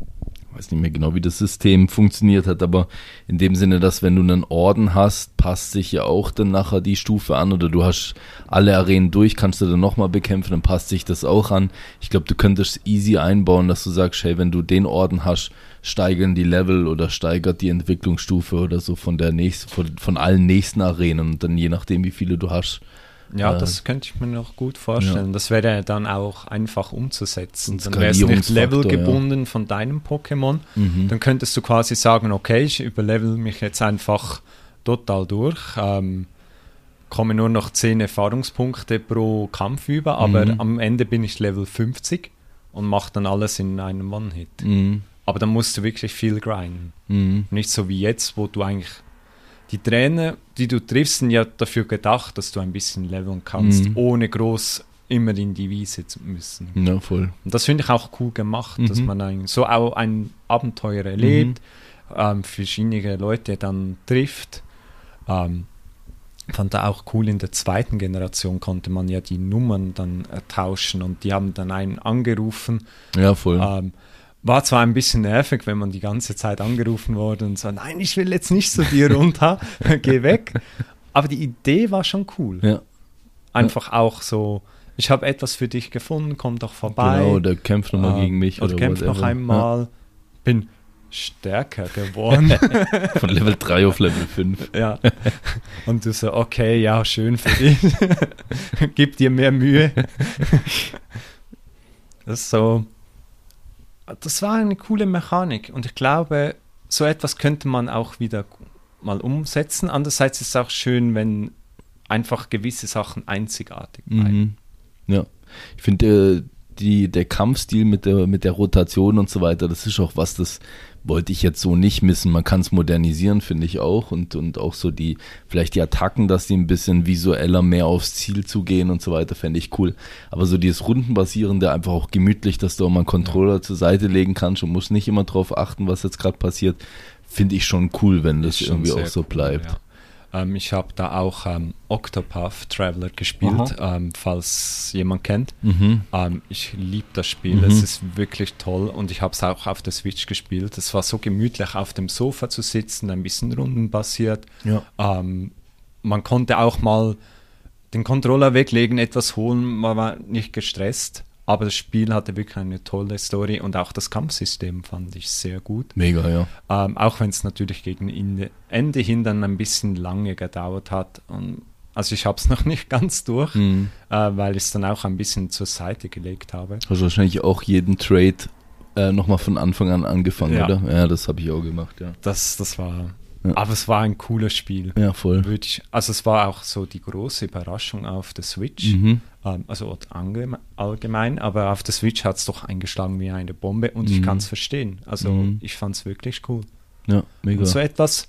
weiß nicht mehr genau, wie das System funktioniert hat, aber in dem Sinne, dass wenn du einen Orden hast, passt sich ja auch dann nachher die Stufe an oder du hast alle Arenen durch, kannst du dann nochmal bekämpfen, dann passt sich das auch an. Ich glaube, du könntest easy einbauen, dass du sagst, hey, wenn du den Orden hast, steigern die Level oder steigert die Entwicklungsstufe oder so von der nächsten, von, von allen nächsten Arenen und dann je nachdem, wie viele du hast, ja, äh, das könnte ich mir noch gut vorstellen. Ja. Das wäre dann auch einfach umzusetzen. Dann wäre es nicht levelgebunden ja. von deinem Pokémon. Mhm. Dann könntest du quasi sagen, okay, ich überlevel mich jetzt einfach total durch. Ähm, komme nur noch 10 Erfahrungspunkte pro Kampf über, aber mhm. am Ende bin ich Level 50 und mache dann alles in einem One-Hit. Mhm. Aber dann musst du wirklich viel grinden. Mhm. Nicht so wie jetzt, wo du eigentlich die Trainer, die du triffst, sind ja dafür gedacht, dass du ein bisschen leveln kannst, mhm. ohne groß immer in die Wiese zu müssen. Ja, voll. Und das finde ich auch cool gemacht, mhm. dass man ein, so auch ein Abenteuer erlebt, mhm. ähm, verschiedene Leute dann trifft. Ähm, fand da auch cool, in der zweiten Generation konnte man ja die Nummern dann äh, tauschen und die haben dann einen angerufen. Ja, voll. Ähm, war zwar ein bisschen nervig, wenn man die ganze Zeit angerufen wurde und so, nein, ich will jetzt nicht zu dir runter, [laughs] geh weg. Aber die Idee war schon cool. Ja. Einfach ja. auch so, ich habe etwas für dich gefunden, komm doch vorbei. Genau, der kämpft nochmal äh, gegen mich. Oder, oder kämpft noch einmal. Ja. Bin stärker geworden. [laughs] Von Level 3 auf Level 5. Ja. Und du so, okay, ja, schön für dich. [laughs] Gib dir mehr Mühe. Das ist so, das war eine coole Mechanik und ich glaube, so etwas könnte man auch wieder mal umsetzen. Andererseits ist es auch schön, wenn einfach gewisse Sachen einzigartig bleiben. Mhm. Ja, ich finde, äh, die, der Kampfstil mit der, mit der Rotation und so weiter, das ist auch was, das wollte ich jetzt so nicht missen. Man kann es modernisieren, finde ich auch. Und, und auch so die, vielleicht die Attacken, dass die ein bisschen visueller mehr aufs Ziel zugehen und so weiter, fände ich cool. Aber so dieses Rundenbasierende, einfach auch gemütlich, dass du auch mal einen Controller zur Seite legen kannst und musst nicht immer drauf achten, was jetzt gerade passiert, finde ich schon cool, wenn das irgendwie auch so bleibt. Cool, ja. Ähm, ich habe da auch ähm, Octopath Traveler gespielt, ähm, falls jemand kennt. Mhm. Ähm, ich liebe das Spiel, mhm. es ist wirklich toll und ich habe es auch auf der Switch gespielt. Es war so gemütlich, auf dem Sofa zu sitzen, ein bisschen rundenbasiert. Ja. Ähm, man konnte auch mal den Controller weglegen, etwas holen, man war nicht gestresst. Aber das Spiel hatte wirklich eine tolle Story und auch das Kampfsystem fand ich sehr gut. Mega, ja. Ähm, auch wenn es natürlich gegen Ende hin dann ein bisschen lange gedauert hat. Und also ich habe es [laughs] noch nicht ganz durch, mhm. äh, weil ich es dann auch ein bisschen zur Seite gelegt habe. Also wahrscheinlich auch jeden Trade äh, nochmal von Anfang an angefangen, ja. oder? Ja, das habe ich auch gemacht, ja. Das, das war ja. Aber es war ein cooles Spiel. Ja, voll. Ich, also es war auch so die große Überraschung auf der Switch. Mhm. Ähm, also allgemein, aber auf der Switch hat es doch eingeschlagen wie eine Bombe und mhm. ich kann es verstehen. Also mhm. ich fand es wirklich cool. Ja, mega. Und so etwas,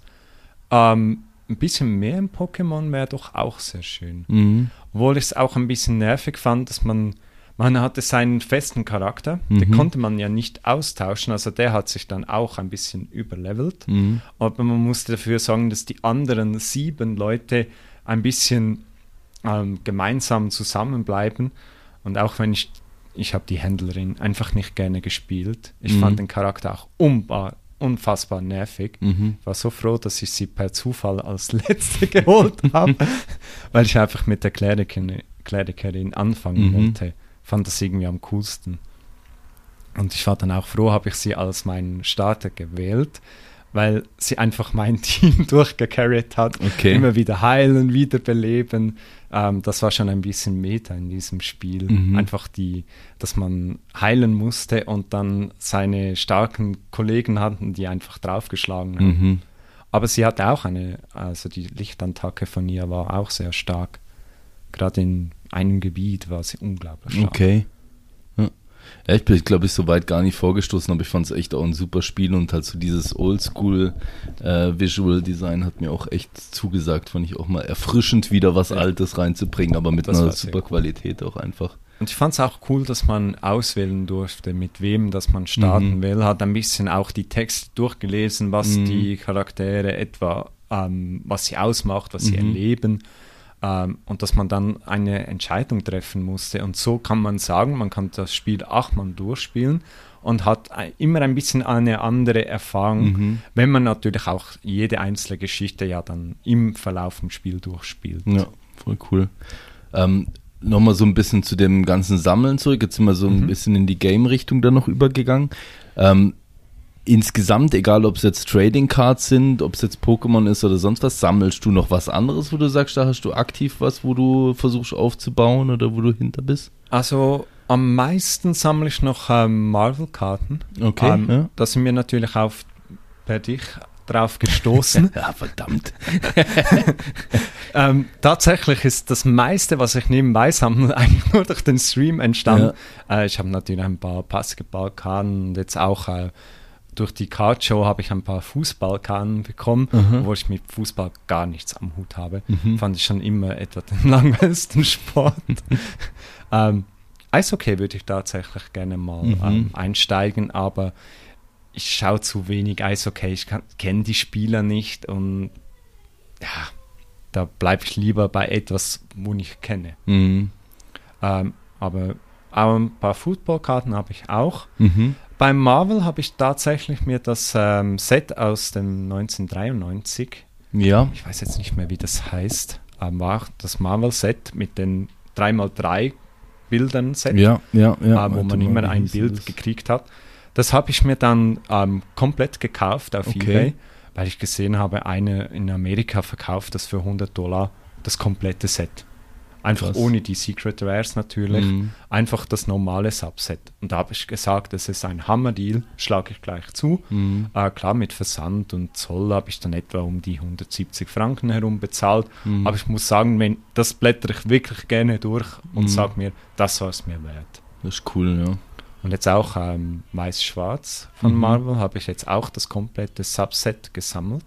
ähm, ein bisschen mehr im Pokémon wäre doch auch sehr schön. Mhm. Obwohl ich es auch ein bisschen nervig fand, dass man man hatte seinen festen Charakter, mhm. den konnte man ja nicht austauschen, also der hat sich dann auch ein bisschen überlevelt. Mhm. Aber man musste dafür sorgen, dass die anderen sieben Leute ein bisschen ähm, gemeinsam zusammenbleiben. Und auch wenn ich, ich habe die Händlerin einfach nicht gerne gespielt. Ich mhm. fand den Charakter auch unbar, unfassbar nervig. Mhm. War so froh, dass ich sie per Zufall als [laughs] letzte geholt habe, [laughs] weil ich einfach mit der Klerikerin anfangen mhm. wollte fand das irgendwie am coolsten. Und ich war dann auch froh, habe ich sie als meinen Starter gewählt, weil sie einfach mein [laughs] Team durchgecarried hat. Okay. Immer wieder heilen, wiederbeleben. Ähm, das war schon ein bisschen Meta in diesem Spiel. Mhm. Einfach die, dass man heilen musste und dann seine starken Kollegen hatten, die einfach draufgeschlagen haben. Mhm. Aber sie hatte auch eine, also die Lichtattacke von ihr war auch sehr stark. Gerade in einem Gebiet war sie unglaublich stark. Okay. Ja. ich bin, glaube ich, so weit gar nicht vorgestoßen, aber ich fand es echt auch ein super Spiel und halt so dieses Oldschool äh, Visual Design hat mir auch echt zugesagt. Fand ich auch mal erfrischend, wieder was. Altes reinzubringen, aber mit das einer super Qualität auch einfach. Und ich fand es auch cool, dass man auswählen durfte, mit wem dass man starten mhm. will. Hat ein bisschen auch die Texte durchgelesen, was mhm. die Charaktere etwa, ähm, was sie ausmacht, was mhm. sie erleben. Ähm, und dass man dann eine Entscheidung treffen musste. Und so kann man sagen, man kann das Spiel achtmal durchspielen und hat immer ein bisschen eine andere Erfahrung, mhm. wenn man natürlich auch jede einzelne Geschichte ja dann im Verlauf im Spiel durchspielt. Ja, voll cool. Ähm, Nochmal so ein bisschen zu dem ganzen Sammeln zurück. Jetzt sind wir so ein mhm. bisschen in die Game-Richtung da noch übergegangen. Ähm, insgesamt, egal ob es jetzt Trading Cards sind, ob es jetzt Pokémon ist oder sonst was, sammelst du noch was anderes, wo du sagst, da hast du aktiv was, wo du versuchst aufzubauen oder wo du hinter bist? Also am meisten sammle ich noch ähm, Marvel-Karten. Okay. Ähm, ja. Da sind wir natürlich auf bei dich drauf gestoßen. [laughs] ja, verdammt. [laughs] ähm, tatsächlich ist das meiste, was ich nebenbei sammle, [laughs] eigentlich nur durch den Stream entstanden. Ja. Äh, ich habe natürlich ein paar Basketballkarten und jetzt auch äh, durch die Cardshow habe ich ein paar Fußballkarten bekommen, mhm. wo ich mit Fußball gar nichts am Hut habe. Mhm. Fand ich schon immer etwa den [laughs] langweiligsten Sport. [laughs] ähm, Eishockey würde ich tatsächlich gerne mal mhm. ähm, einsteigen, aber ich schaue zu wenig Eishockey, ich kenne die Spieler nicht und ja, da bleibe ich lieber bei etwas, wo ich kenne. Mhm. Ähm, aber auch ein paar Footballkarten habe ich auch. Beim Marvel habe ich tatsächlich mir das ähm, Set aus dem 1993, ja. ich weiß jetzt nicht mehr, wie das heißt, ähm, war das Marvel-Set mit den 3x3 Bildern Set, ja, ja, ja, äh, wo man immer ein Bild das? gekriegt hat. Das habe ich mir dann ähm, komplett gekauft auf okay. eBay, weil ich gesehen habe, eine in Amerika verkauft das für 100 Dollar, das komplette Set. Einfach Krass. ohne die Secret Rares natürlich. Mhm. Einfach das normale Subset. Und da habe ich gesagt, das ist ein Hammer-Deal, schlage ich gleich zu. Mhm. Äh, klar, mit Versand und Zoll habe ich dann etwa um die 170 Franken herum bezahlt. Mhm. Aber ich muss sagen, wenn, das blättere ich wirklich gerne durch und mhm. sage mir, das war es mir wert. Das ist cool, ja. Und jetzt auch ähm, Weiß-Schwarz von mhm. Marvel habe ich jetzt auch das komplette Subset gesammelt.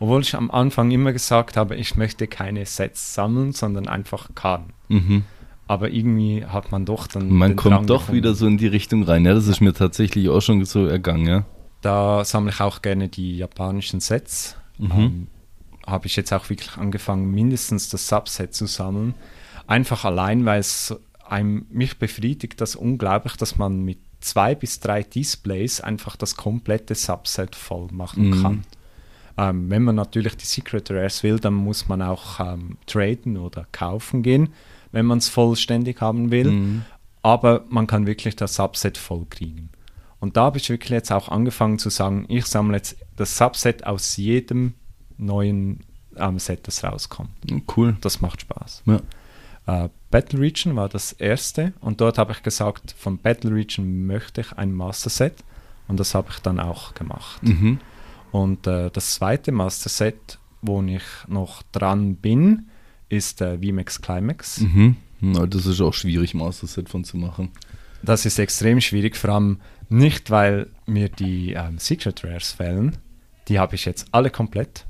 Obwohl ich am Anfang immer gesagt habe, ich möchte keine Sets sammeln, sondern einfach Karten. Mhm. Aber irgendwie hat man doch dann. Man kommt Drang doch gefunden. wieder so in die Richtung rein. Ja, das ist mir tatsächlich auch schon so ergangen. Ja. Da sammle ich auch gerne die japanischen Sets. Mhm. Ähm, habe ich jetzt auch wirklich angefangen, mindestens das Subset zu sammeln. Einfach allein, weil es einem, mich befriedigt das unglaublich, dass man mit zwei bis drei Displays einfach das komplette Subset voll machen mhm. kann. Ähm, wenn man natürlich die Secret Rares will, dann muss man auch ähm, traden oder kaufen gehen, wenn man es vollständig haben will. Mhm. Aber man kann wirklich das Subset voll kriegen. Und da habe ich wirklich jetzt auch angefangen zu sagen, ich sammle jetzt das Subset aus jedem neuen ähm, Set, das rauskommt. Cool. Das macht Spaß. Ja. Äh, Battle Region war das erste und dort habe ich gesagt, von Battle Region möchte ich ein Master Set und das habe ich dann auch gemacht. Mhm. Und äh, das zweite Master Set, wo ich noch dran bin, ist äh, VMAX Climax. Mhm. Na, das ist auch schwierig, Master Set von zu machen. Das ist extrem schwierig, vor allem nicht, weil mir die ähm, Secret Rares fällen. Die habe ich jetzt alle komplett.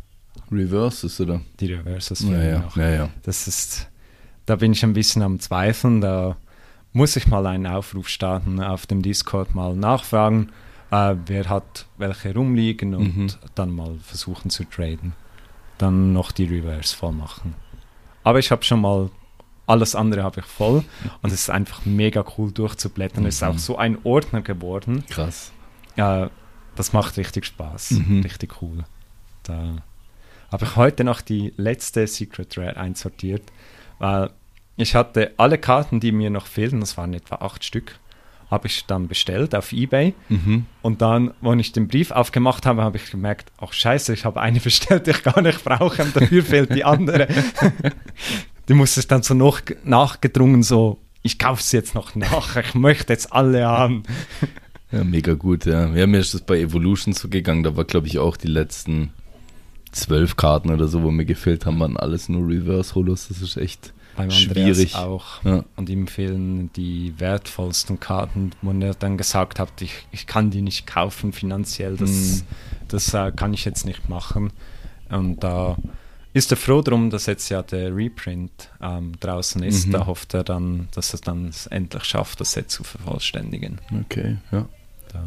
Reverses, oder? Die Reverses fehlen ja, ja. noch. Ja, ja. Das ist, da bin ich ein bisschen am Zweifeln. Da muss ich mal einen Aufruf starten, auf dem Discord mal nachfragen, äh, wer hat welche rumliegen und mhm. dann mal versuchen zu traden. Dann noch die Reverse voll machen. Aber ich habe schon mal alles andere habe ich voll und es ist einfach mega cool durchzublättern. Mhm. Es ist auch mhm. so ein Ordner geworden. Krass. Ja, das macht richtig Spaß. Mhm. Richtig cool. Da habe ich heute noch die letzte Secret Rare einsortiert, weil ich hatte alle Karten, die mir noch fehlten, das waren etwa acht Stück, habe ich dann bestellt auf Ebay. Mhm. Und dann, als ich den Brief aufgemacht habe, habe ich gemerkt, ach scheiße, ich habe eine [laughs] bestellt, die ich gar nicht brauche und dafür fehlt die andere. [laughs] die musste ich dann so noch nachgedrungen, so, ich kaufe sie jetzt noch nach, ich möchte jetzt alle haben. Ja, mega gut, ja. Ja, mir ist das bei Evolution so gegangen, da war, glaube ich, auch die letzten zwölf Karten oder so, wo mir gefehlt haben, waren alles nur Reverse-Holos. Das ist echt Beim schwierig. auch. Ja. Und ihm fehlen die wertvollsten Karten, wo er dann gesagt hat, ich, ich kann die nicht kaufen finanziell, das, mm. das äh, kann ich jetzt nicht machen. Und da äh, ist er froh darum, dass jetzt ja der Reprint ähm, draußen ist. Mhm. Da hofft er dann, dass er dann endlich schafft, das Set zu vervollständigen. Okay, ja. Da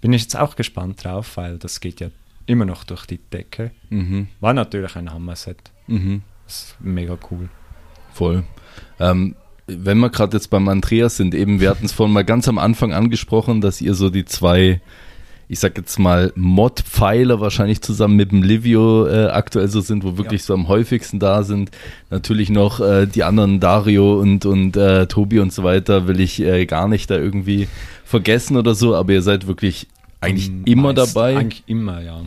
bin ich jetzt auch gespannt drauf, weil das geht ja immer noch durch die Decke. Mhm. War natürlich ein Hammer-Set. Mhm. ist mega cool. Voll. Ähm, wenn wir gerade jetzt beim Andreas sind, eben, wir hatten es vorhin mal ganz am Anfang angesprochen, dass ihr so die zwei, ich sag jetzt mal, Mod-Pfeiler wahrscheinlich zusammen mit dem Livio äh, aktuell so sind, wo wirklich ja. so am häufigsten da sind. Natürlich noch äh, die anderen Dario und, und äh, Tobi und so weiter will ich äh, gar nicht da irgendwie vergessen oder so, aber ihr seid wirklich eigentlich immer dabei. Eigentlich immer, ja.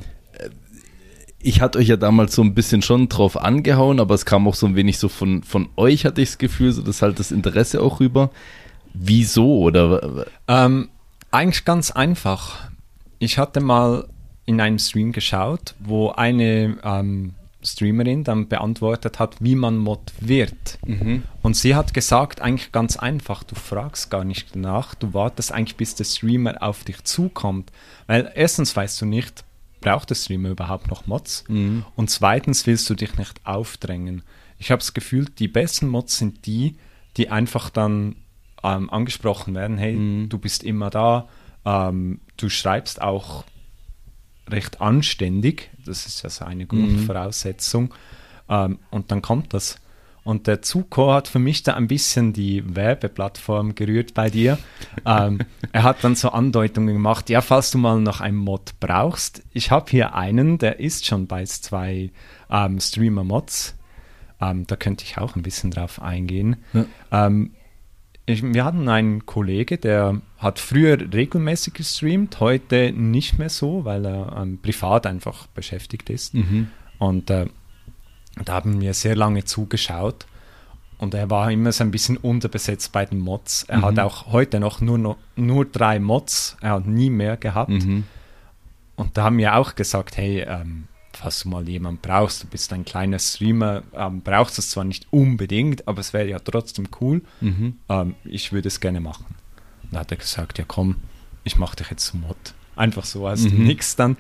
Ich hatte euch ja damals so ein bisschen schon drauf angehauen, aber es kam auch so ein wenig so von, von euch, hatte ich das Gefühl, so dass halt das Interesse auch rüber. Wieso oder? Ähm, eigentlich ganz einfach. Ich hatte mal in einem Stream geschaut, wo eine ähm, Streamerin dann beantwortet hat, wie man Mod wird. Mhm. Und sie hat gesagt, eigentlich ganz einfach, du fragst gar nicht nach, du wartest eigentlich, bis der Streamer auf dich zukommt. Weil erstens weißt du nicht, braucht der Streamer überhaupt noch Mods? Mhm. Und zweitens willst du dich nicht aufdrängen. Ich habe das Gefühl, die besten Mods sind die, die einfach dann ähm, angesprochen werden, hey, mhm. du bist immer da, ähm, du schreibst auch recht anständig. Das ist ja so eine Grundvoraussetzung. Mhm. Ähm, und dann kommt das. Und der Zuko hat für mich da ein bisschen die Werbeplattform gerührt bei dir. ähm, er hat dann so Andeutungen gemacht, ja, falls du mal noch einen Mod brauchst, ich habe hier einen, der ist schon bei zwei ähm, Streamer-Mods. Ähm, da könnte ich auch ein bisschen drauf eingehen. Ja. Ähm, ich, wir hatten einen Kollege, der hat früher regelmäßig gestreamt, heute nicht mehr so, weil er ähm, privat einfach beschäftigt ist. Mhm. Und äh, da haben wir sehr lange zugeschaut. Und er war immer so ein bisschen unterbesetzt bei den Mods. Er mhm. hat auch heute noch nur, noch nur drei Mods. Er hat nie mehr gehabt. Mhm. Und da haben wir auch gesagt, hey, ähm, falls du mal jemanden brauchst, du bist ein kleiner Streamer, ähm, brauchst es zwar nicht unbedingt, aber es wäre ja trotzdem cool. Mhm. Ähm, ich würde es gerne machen. Und da hat er gesagt, ja komm, ich mache dich jetzt zum Mod. Einfach so aus mhm. Nix dann.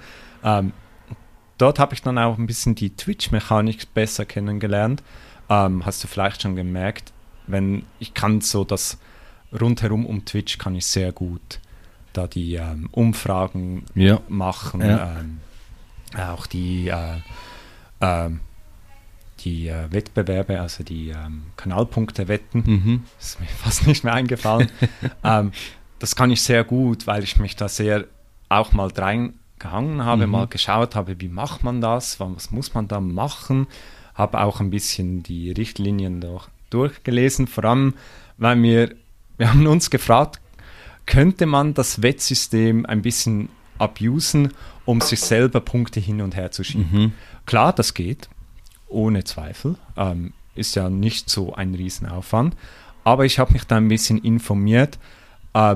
Dort habe ich dann auch ein bisschen die Twitch-Mechanik besser kennengelernt. Ähm, hast du vielleicht schon gemerkt, wenn ich kann so das rundherum um Twitch kann ich sehr gut da die ähm, Umfragen ja. machen. Ja ähm, auch die, äh, äh, die äh, Wettbewerbe, also die ähm, Kanalpunkte wetten, mhm. ist mir [laughs] fast nicht mehr eingefallen. [laughs] ähm, das kann ich sehr gut, weil ich mich da sehr auch mal rein, gehangen habe, mhm. mal geschaut habe, wie macht man das, was muss man da machen, habe auch ein bisschen die Richtlinien durch, durchgelesen, vor allem, weil wir, wir haben uns gefragt, könnte man das Wettsystem ein bisschen abusen, um sich selber Punkte hin und her zu schieben. Mhm. Klar, das geht, ohne Zweifel. Ähm, ist ja nicht so ein Riesenaufwand. Aber ich habe mich da ein bisschen informiert, äh,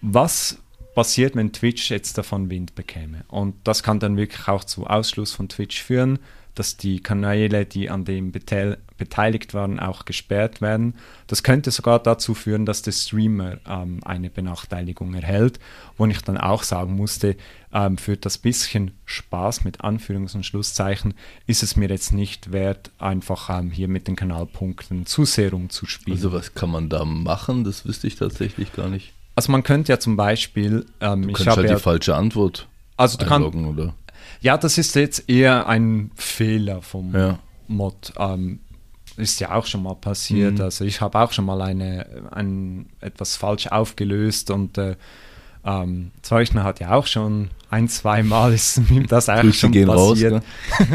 was passiert, wenn Twitch jetzt davon Wind bekäme. Und das kann dann wirklich auch zu Ausschluss von Twitch führen dass die Kanäle, die an dem beteil beteiligt waren, auch gesperrt werden. Das könnte sogar dazu führen, dass der Streamer ähm, eine Benachteiligung erhält, wo ich dann auch sagen musste, ähm, für das bisschen Spaß mit Anführungs- und Schlusszeichen ist es mir jetzt nicht wert, einfach ähm, hier mit den Kanalpunkten zu sehr rumzuspielen. Also was kann man da machen? Das wüsste ich tatsächlich gar nicht. Also man könnte ja zum Beispiel, ähm, du ich habe halt ja, die falsche Antwort also du kannst, oder? Ja, das ist jetzt eher ein Fehler vom ja. Mod. Ähm, ist ja auch schon mal passiert. Mhm. Also ich habe auch schon mal eine, ein, etwas falsch aufgelöst und äh, ähm, Zeugner hat ja auch schon ein, zwei Mal ist [laughs] ihm das eigentlich schon passiert. Raus,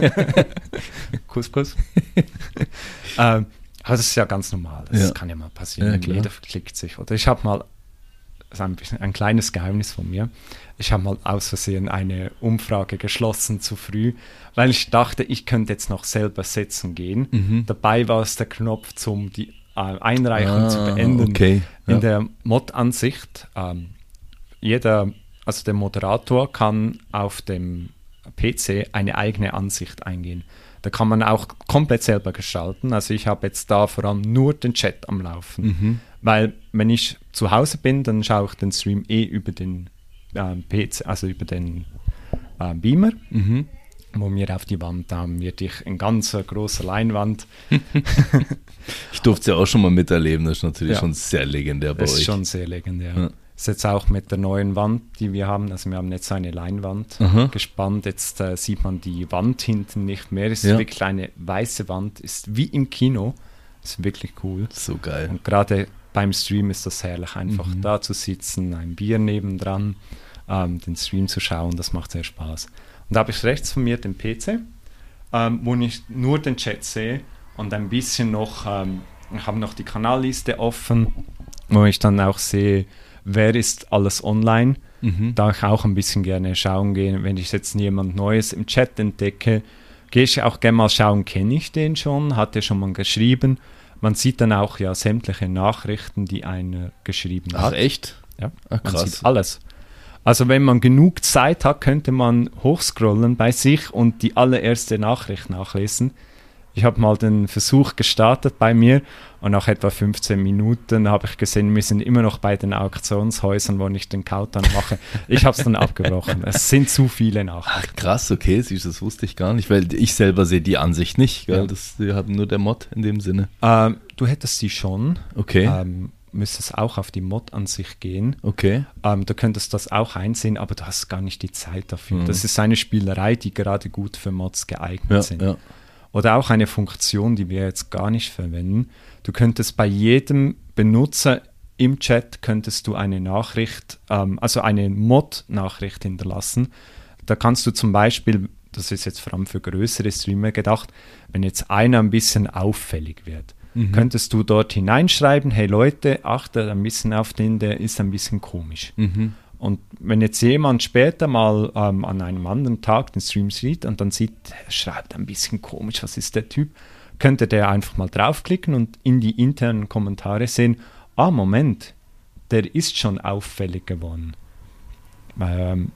ne? [laughs] Kuss, Kuss. [laughs] ähm, aber das ist ja ganz normal. Das ja. kann ja mal passieren. Ja, Jeder verklickt sich. Oder ich habe mal, das ist ein, bisschen, ein kleines Geheimnis von mir ich habe mal aus Versehen eine Umfrage geschlossen zu früh, weil ich dachte, ich könnte jetzt noch selber setzen gehen. Mhm. Dabei war es der Knopf zum die äh, Einreichung ah, zu beenden. Okay. Ja. In der Mod-Ansicht, ähm, jeder, also der Moderator kann auf dem PC eine eigene Ansicht eingehen. Da kann man auch komplett selber gestalten. Also ich habe jetzt da vor allem nur den Chat am Laufen. Mhm. Weil wenn ich zu Hause bin, dann schaue ich den Stream eh über den ähm, PC, also über den äh, Beamer. Mhm. Wo mir auf die Wand haben wird ich ein ganz großer Leinwand. [laughs] ich durfte es ja auch schon mal miterleben, das ist natürlich ja. schon sehr legendär bei das euch. Das ist schon sehr legendär. Ja. Ist jetzt auch mit der neuen Wand, die wir haben, also wir haben jetzt eine Leinwand Aha. gespannt. Jetzt äh, sieht man die Wand hinten nicht mehr. Es ist ja. wirklich eine weiße Wand, ist wie im Kino. Ist wirklich cool. So geil. Und gerade beim Stream ist das herrlich, einfach mhm. da zu sitzen, ein Bier nebendran ähm, den Stream zu schauen. Das macht sehr Spaß. Und da habe ich rechts von mir den PC, ähm, wo ich nur den Chat sehe und ein bisschen noch, ähm, ich habe noch die Kanalliste offen, wo ich dann auch sehe, wer ist alles online. Mhm. Da ich auch ein bisschen gerne schauen gehe, wenn ich jetzt jemand Neues im Chat entdecke, gehe ich auch gerne mal schauen, kenne ich den schon, hat er schon mal geschrieben. Man sieht dann auch ja sämtliche Nachrichten, die einer geschrieben Ach, hat. Ach echt? Ja, Ach, man sieht alles. Also wenn man genug Zeit hat, könnte man hochscrollen bei sich und die allererste Nachricht nachlesen. Ich habe mal den Versuch gestartet bei mir und nach etwa 15 Minuten habe ich gesehen, wir sind immer noch bei den Auktionshäusern, wo ich den Countdown mache. Ich habe es dann abgebrochen. Es sind zu viele Nachrichten. Ach, krass, okay, siehst, das wusste ich gar nicht, weil ich selber sehe die Ansicht nicht. Gell? Ja. Das, die haben nur der Mod in dem Sinne. Ähm, du hättest sie schon. Okay. Ähm, müsstest auch auf die Mod an sich gehen. Okay. Ähm, du könntest das auch einsehen, aber du hast gar nicht die Zeit dafür. Mhm. Das ist eine Spielerei, die gerade gut für Mods geeignet ja, sind. Ja. Oder auch eine Funktion, die wir jetzt gar nicht verwenden. Du könntest bei jedem Benutzer im Chat könntest du eine Nachricht, ähm, also eine Mod-Nachricht hinterlassen. Da kannst du zum Beispiel, das ist jetzt vor allem für größere Streamer gedacht, wenn jetzt einer ein bisschen auffällig wird, mhm. könntest du dort hineinschreiben, hey Leute, achtet ein bisschen auf den, der ist ein bisschen komisch. Mhm. Und wenn jetzt jemand später mal ähm, an einem anderen Tag den Stream sieht und dann sieht, er schreibt ein bisschen komisch, was ist der Typ, könnte der einfach mal draufklicken und in die internen Kommentare sehen, ah, Moment, der ist schon auffällig geworden. Ähm,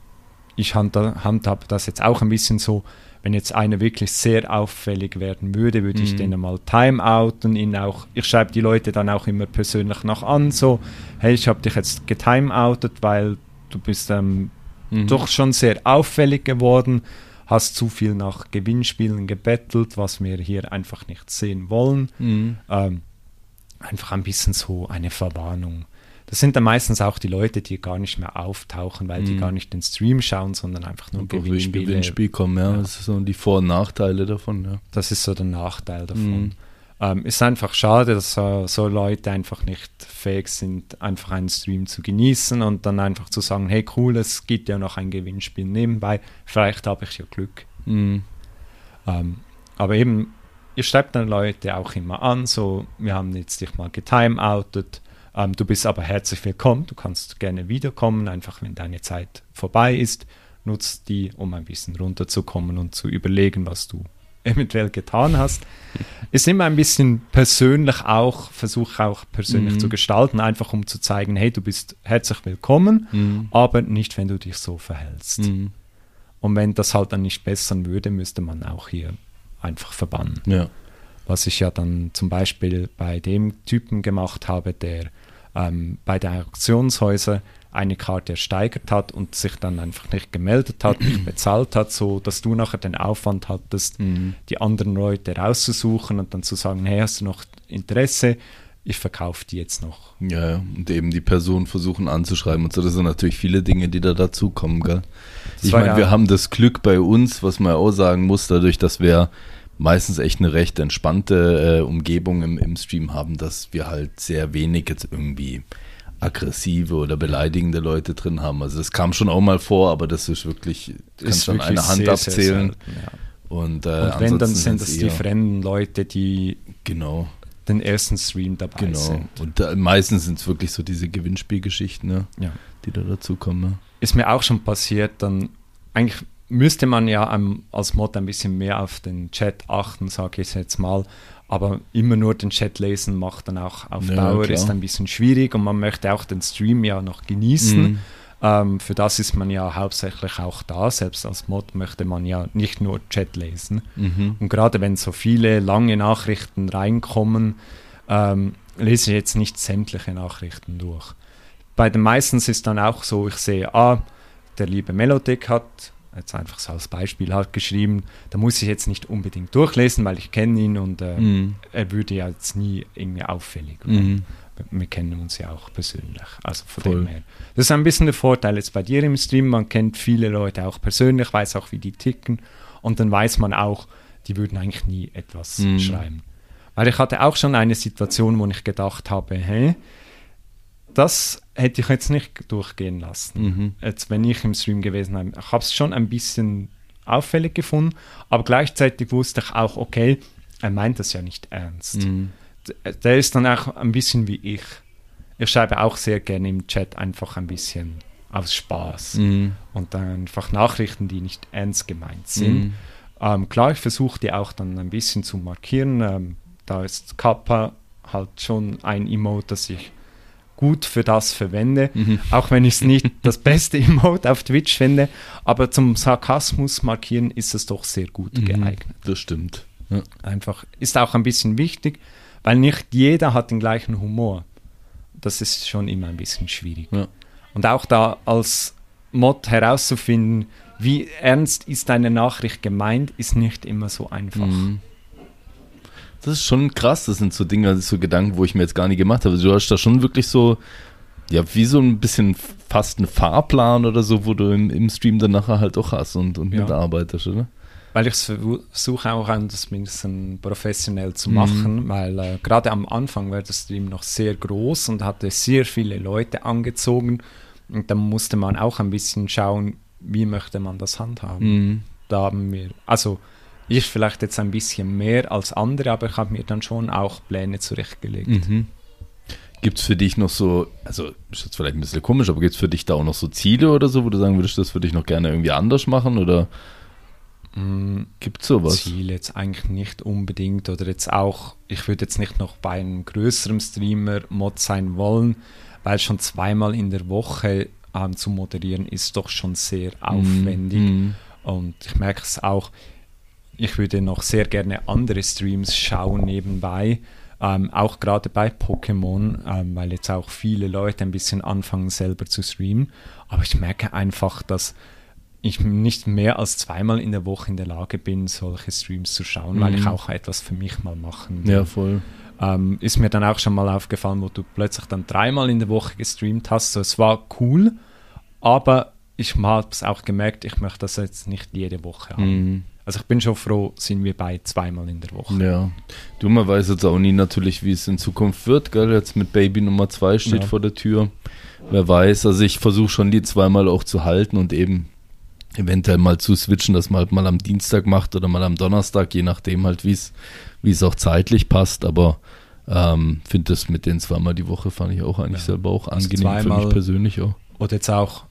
ich handhabe das jetzt auch ein bisschen so, wenn jetzt einer wirklich sehr auffällig werden würde, würde mhm. ich den mal timeouten, ihn auch, ich schreibe die Leute dann auch immer persönlich noch an, so, hey, ich habe dich jetzt getimeoutet, weil du bist ähm, mhm. doch schon sehr auffällig geworden, hast zu viel nach Gewinnspielen gebettelt, was wir hier einfach nicht sehen wollen. Mhm. Ähm, einfach ein bisschen so eine Verwarnung. Das sind dann meistens auch die Leute, die gar nicht mehr auftauchen, weil mhm. die gar nicht den Stream schauen, sondern einfach nur Gewinnspiele. Gewinnspiel kommen, ja. ja. Das sind so die Vor- und Nachteile davon, ja. Das ist so der Nachteil davon. Ähm, ist einfach schade, dass so, so, Leute einfach nicht fähig sind, einfach einen Stream zu genießen und dann einfach zu sagen, hey cool, es gibt ja noch ein Gewinnspiel nebenbei, vielleicht habe ich ja Glück. Mhm. Ähm, aber eben, ihr schreibt dann Leute auch immer an, so, wir haben jetzt dich mal getimeoutet, ähm, du bist aber herzlich willkommen, du kannst gerne wiederkommen, einfach wenn deine Zeit vorbei ist, nutzt die, um ein bisschen runterzukommen und zu überlegen, was du eventuell getan hast. Ist immer ein bisschen persönlich auch, versuche auch persönlich mhm. zu gestalten, einfach um zu zeigen, hey, du bist herzlich willkommen, mhm. aber nicht, wenn du dich so verhältst. Mhm. Und wenn das halt dann nicht bessern würde, müsste man auch hier einfach verbannen. Ja. Was ich ja dann zum Beispiel bei dem Typen gemacht habe, der ähm, bei den Auktionshäusern eine Karte ersteigert hat und sich dann einfach nicht gemeldet hat, nicht bezahlt hat, so dass du nachher den Aufwand hattest, mhm. die anderen Leute rauszusuchen und dann zu sagen, hey, hast du noch Interesse? Ich verkaufe die jetzt noch. Ja, und eben die Person versuchen anzuschreiben und so. Das sind natürlich viele Dinge, die da dazukommen, gell? Ich meine, ja wir haben das Glück bei uns, was man auch sagen muss, dadurch, dass wir meistens echt eine recht entspannte äh, Umgebung im, im Stream haben, dass wir halt sehr wenig jetzt irgendwie aggressive oder beleidigende Leute drin haben. Also das kam schon auch mal vor, aber das ist wirklich, kannst schon eine Hand sehr, abzählen. Sehr selten, ja. Und, äh, Und wenn, dann sind es die fremden Leute, die genau. den ersten Stream dabei genau. sind. Und da, meistens sind es wirklich so diese Gewinnspielgeschichten, ne? ja. die da dazukommen. Ne? Ist mir auch schon passiert, dann eigentlich müsste man ja als Mod ein bisschen mehr auf den Chat achten, sage ich jetzt mal. Aber immer nur den Chat lesen macht dann auch auf ja, Dauer klar. ist ein bisschen schwierig und man möchte auch den Stream ja noch genießen. Mhm. Ähm, für das ist man ja hauptsächlich auch da. Selbst als Mod möchte man ja nicht nur Chat lesen. Mhm. Und gerade wenn so viele lange Nachrichten reinkommen, ähm, lese ich jetzt nicht sämtliche Nachrichten durch. Bei den meisten ist dann auch so, ich sehe, ah, der liebe Melodic hat jetzt einfach so als Beispiel hat geschrieben, da muss ich jetzt nicht unbedingt durchlesen, weil ich kenne ihn und äh, mhm. er würde ja jetzt nie irgendwie auffällig. Mhm. Wir kennen uns ja auch persönlich. Also von Voll. dem her. Das ist ein bisschen der Vorteil jetzt bei dir im Stream. Man kennt viele Leute auch persönlich, weiß auch, wie die ticken. Und dann weiß man auch, die würden eigentlich nie etwas mhm. schreiben. Weil ich hatte auch schon eine Situation, wo ich gedacht habe, hä, das hätte ich jetzt nicht durchgehen lassen. Mhm. Jetzt, wenn ich im Stream gewesen wäre. Ich habe es schon ein bisschen auffällig gefunden, aber gleichzeitig wusste ich auch, okay, er meint das ja nicht ernst. Mhm. Der ist dann auch ein bisschen wie ich. Ich schreibe auch sehr gerne im Chat einfach ein bisschen aus Spaß mhm. und dann einfach Nachrichten, die nicht ernst gemeint sind. Mhm. Ähm, klar, ich versuche die auch dann ein bisschen zu markieren. Ähm, da ist Kappa halt schon ein Emote, das ich gut für das verwende, mhm. auch wenn ich es nicht das beste Emote auf Twitch finde, aber zum Sarkasmus markieren ist es doch sehr gut mhm. geeignet. Das stimmt. Ja. Einfach ist auch ein bisschen wichtig, weil nicht jeder hat den gleichen Humor. Das ist schon immer ein bisschen schwierig. Ja. Und auch da als Mod herauszufinden, wie ernst ist deine Nachricht gemeint, ist nicht immer so einfach. Mhm. Das ist schon krass. Das sind so Dinge, so Gedanken, wo ich mir jetzt gar nicht gemacht habe. Du hast da schon wirklich so, ja, wie so ein bisschen fast einen Fahrplan oder so, wo du im, im Stream dann nachher halt auch hast und, und ja. mitarbeitest, oder? Weil ich versuche auch das mindestens professionell zu machen, mhm. weil äh, gerade am Anfang war der Stream noch sehr groß und hatte sehr viele Leute angezogen. Und da musste man auch ein bisschen schauen, wie möchte man das handhaben. Mhm. Da haben wir, also ich vielleicht jetzt ein bisschen mehr als andere, aber ich habe mir dann schon auch Pläne zurechtgelegt. Mhm. Gibt es für dich noch so, also ist jetzt vielleicht ein bisschen komisch, aber gibt es für dich da auch noch so Ziele oder so, wo du sagen würdest, das würde ich noch gerne irgendwie anders machen oder mm, gibt es sowas? Ziele jetzt eigentlich nicht unbedingt oder jetzt auch, ich würde jetzt nicht noch bei einem größeren Streamer Mod sein wollen, weil schon zweimal in der Woche ähm, zu moderieren ist doch schon sehr mhm. aufwendig mm. und ich merke es auch, ich würde noch sehr gerne andere Streams schauen nebenbei. Ähm, auch gerade bei Pokémon, ähm, weil jetzt auch viele Leute ein bisschen anfangen selber zu streamen. Aber ich merke einfach, dass ich nicht mehr als zweimal in der Woche in der Lage bin, solche Streams zu schauen, mhm. weil ich auch etwas für mich mal machen will. Ja, voll. Ähm, ist mir dann auch schon mal aufgefallen, wo du plötzlich dann dreimal in der Woche gestreamt hast. So, es war cool, aber ich habe es auch gemerkt, ich möchte das jetzt nicht jede Woche haben. Mhm. Also ich bin schon froh, sind wir bei zweimal in der Woche. Ja. Du, man weiß jetzt auch nie natürlich, wie es in Zukunft wird, gell? Jetzt mit Baby Nummer zwei steht Ja. vor der Tür. Wer weiß, also ich versuche schon die zweimal auch zu halten und eben eventuell mal zu switchen, dass man halt mal am Dienstag macht oder mal am Donnerstag, je nachdem halt, wie es auch zeitlich passt, aber ähm, finde das mit den zweimal die Woche fand ich auch eigentlich Ja. selber auch Also angenehm für zweimal- mich persönlich auch. Oder jetzt auch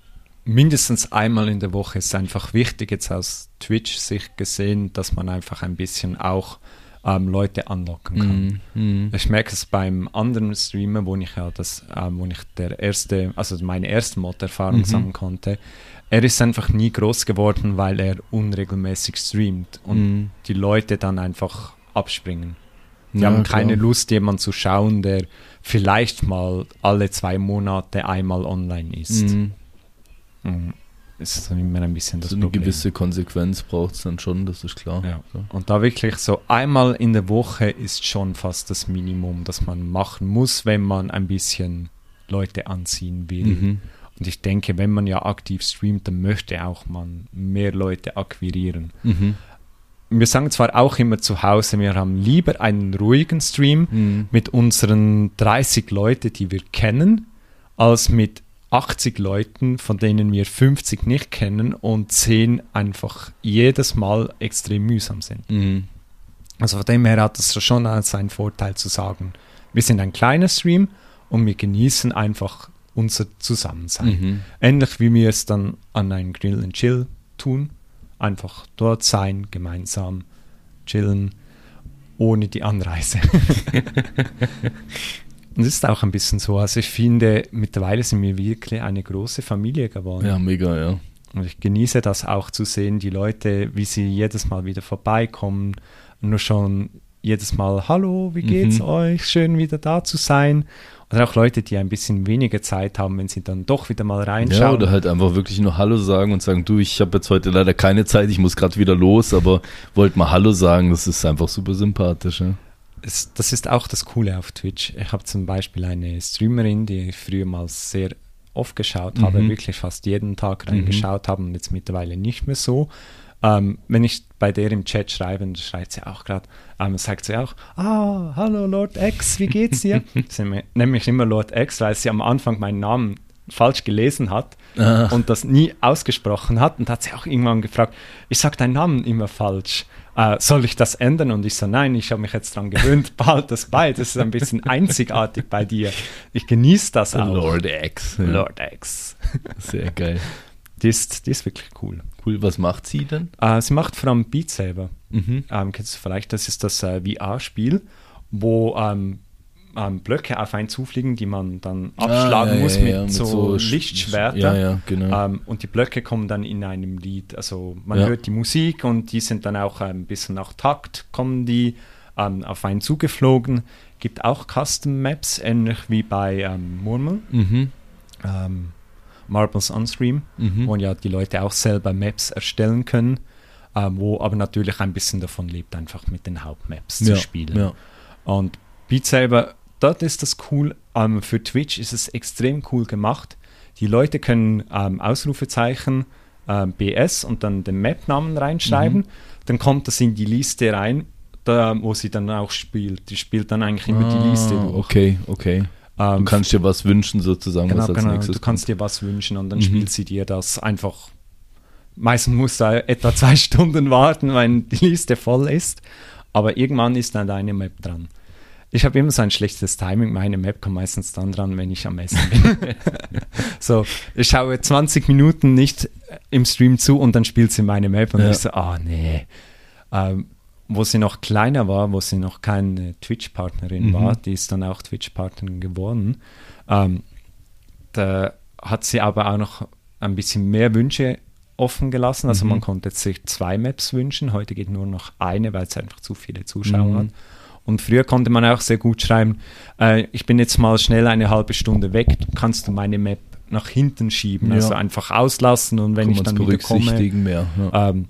mindestens einmal in der Woche ist einfach wichtig, jetzt aus Twitch-Sicht gesehen, dass man einfach ein bisschen auch ähm, Leute anlocken kann. Mhm. Ich merke es beim anderen Streamer, wo ich ja das, ähm, wo ich der erste, also meine erste Mod-Erfahrung Mhm. sammeln konnte. Er ist einfach nie groß geworden, weil er unregelmäßig streamt und Mhm. die Leute dann einfach abspringen. Die Ja, haben klar. keine Lust, jemanden zu schauen, der vielleicht mal alle zwei Monate einmal online ist. Mhm. Ist dann immer ein bisschen das So eine Problem. gewisse Konsequenz braucht es dann schon, das ist klar. Ja. So. Und da wirklich so einmal in der Woche ist schon fast das Minimum, das man machen muss, wenn man ein bisschen Leute anziehen will. Mhm. Und ich denke, wenn man ja aktiv streamt, dann möchte auch man mehr Leute akquirieren. Mhm. Wir sagen zwar auch immer zu Hause, wir haben lieber einen ruhigen Stream Mhm. mit unseren 30 Leuten, die wir kennen, als mit 80 Leuten, von denen wir 50 nicht kennen und 10 einfach jedes Mal extrem mühsam sind. Mhm. Also von dem her hat es schon als seinen Vorteil zu sagen, wir sind ein kleiner Stream und wir genießen einfach unser Zusammensein. Mhm. Ähnlich wie wir es dann an einem Grill and Chill tun. Einfach dort sein, gemeinsam chillen, ohne die Anreise. [laughs] [laughs] Und es ist auch ein bisschen so, also ich finde, mittlerweile sind wir wirklich eine große Familie geworden. Ja, mega, ja. Und ich genieße das auch zu sehen, die Leute, wie sie jedes Mal wieder vorbeikommen, nur schon jedes Mal, hallo, wie geht's Mhm. euch? Schön wieder da zu sein. Oder auch Leute, die ein bisschen weniger Zeit haben, wenn sie dann doch wieder mal Ja, reinschauen. oder halt einfach wirklich nur Hallo sagen und sagen, du, ich habe jetzt heute leider keine Zeit, ich muss gerade wieder los, aber wollte mal Hallo sagen, das ist einfach super sympathisch. Ja. Es, das ist auch das Coole auf Twitch. Ich habe zum Beispiel eine Streamerin, die ich früher mal sehr oft geschaut habe, Mhm. wirklich fast jeden Tag reingeschaut habe und jetzt mittlerweile nicht mehr so. Ähm, wenn ich bei der im Chat schreibe, dann schreibt sie auch gerade, ähm, sagt sie auch, ah, hallo Lord X, wie geht's dir? [laughs] sie nennt mich immer Lord X, weil sie am Anfang meinen Namen falsch gelesen hat Ah. und das nie ausgesprochen hat und hat sie auch irgendwann gefragt, ich sage deinen Namen immer falsch, äh, soll ich das ändern? Und ich so, nein, ich habe mich jetzt dran gewöhnt, behalt das bei, das ist ein bisschen einzigartig bei dir. Ich genieße das auch. Lord X. Ja. Lord X. Sehr geil. Die ist, die ist wirklich cool. Cool, was macht sie denn? Äh, sie macht vor allem Beat Saber. Mhm. Ähm, kennst du vielleicht, das ist das äh, VR-Spiel, wo ähm, ähm, Blöcke auf einen zufliegen, die man dann abschlagen Ah, ja, muss mit, ja, mit so, so Sch- Lichtschwertern. Ja, genau. Ähm, und die Blöcke kommen dann in einem Lied. Also man hört die Musik und die sind dann auch ein bisschen nach Takt, kommen die ähm, auf einen zugeflogen. Gibt auch Custom Maps, ähnlich wie bei ähm, Murmel, Mhm. ähm, Marbles on Stream, Mhm. wo ja die Leute auch selber Maps erstellen können, ähm, wo aber natürlich ein bisschen davon lebt, einfach mit den Hauptmaps zu spielen. Und Beat Saber, dort ist das cool. Ähm, für Twitch ist es extrem cool gemacht. Die Leute können ähm, Ausrufezeichen ähm, BS und dann den Map-Namen reinschreiben. Mhm. Dann kommt das in die Liste rein, da, wo sie dann auch spielt. Die spielt dann eigentlich immer die Liste Ah, durch. Okay, okay. Du Ähm, kannst dir was wünschen sozusagen, genau, genau. Du kannst dir was wünschen und dann Mhm. spielt sie dir das einfach. Meistens musst du etwa [laughs] zwei Stunden warten, wenn die Liste voll ist. Aber irgendwann ist dann deine Map dran. Ich habe immer so ein schlechtes Timing. Meine Map kommt meistens dann dran, wenn ich am Essen bin. [laughs] so, ich schaue 20 Minuten nicht im Stream zu und dann spielt sie meine Map und Ja. ich so, ah nee. Ähm, wo sie noch kleiner war, wo sie noch keine Twitch-Partnerin Mhm. war, die ist dann auch Twitch-Partnerin geworden. Ähm, da hat sie aber auch noch ein bisschen mehr Wünsche offen gelassen. Also Mhm. man konnte sich zwei Maps wünschen. Heute geht nur noch eine, weil es einfach zu viele Zuschauer Mhm. hat. Und früher konnte man auch sehr gut schreiben, äh, ich bin jetzt mal schnell eine halbe Stunde weg, kannst du meine Map nach hinten schieben, Ja. also einfach auslassen und wenn Kann ich dann wieder komme, mehr. Ja. ähm,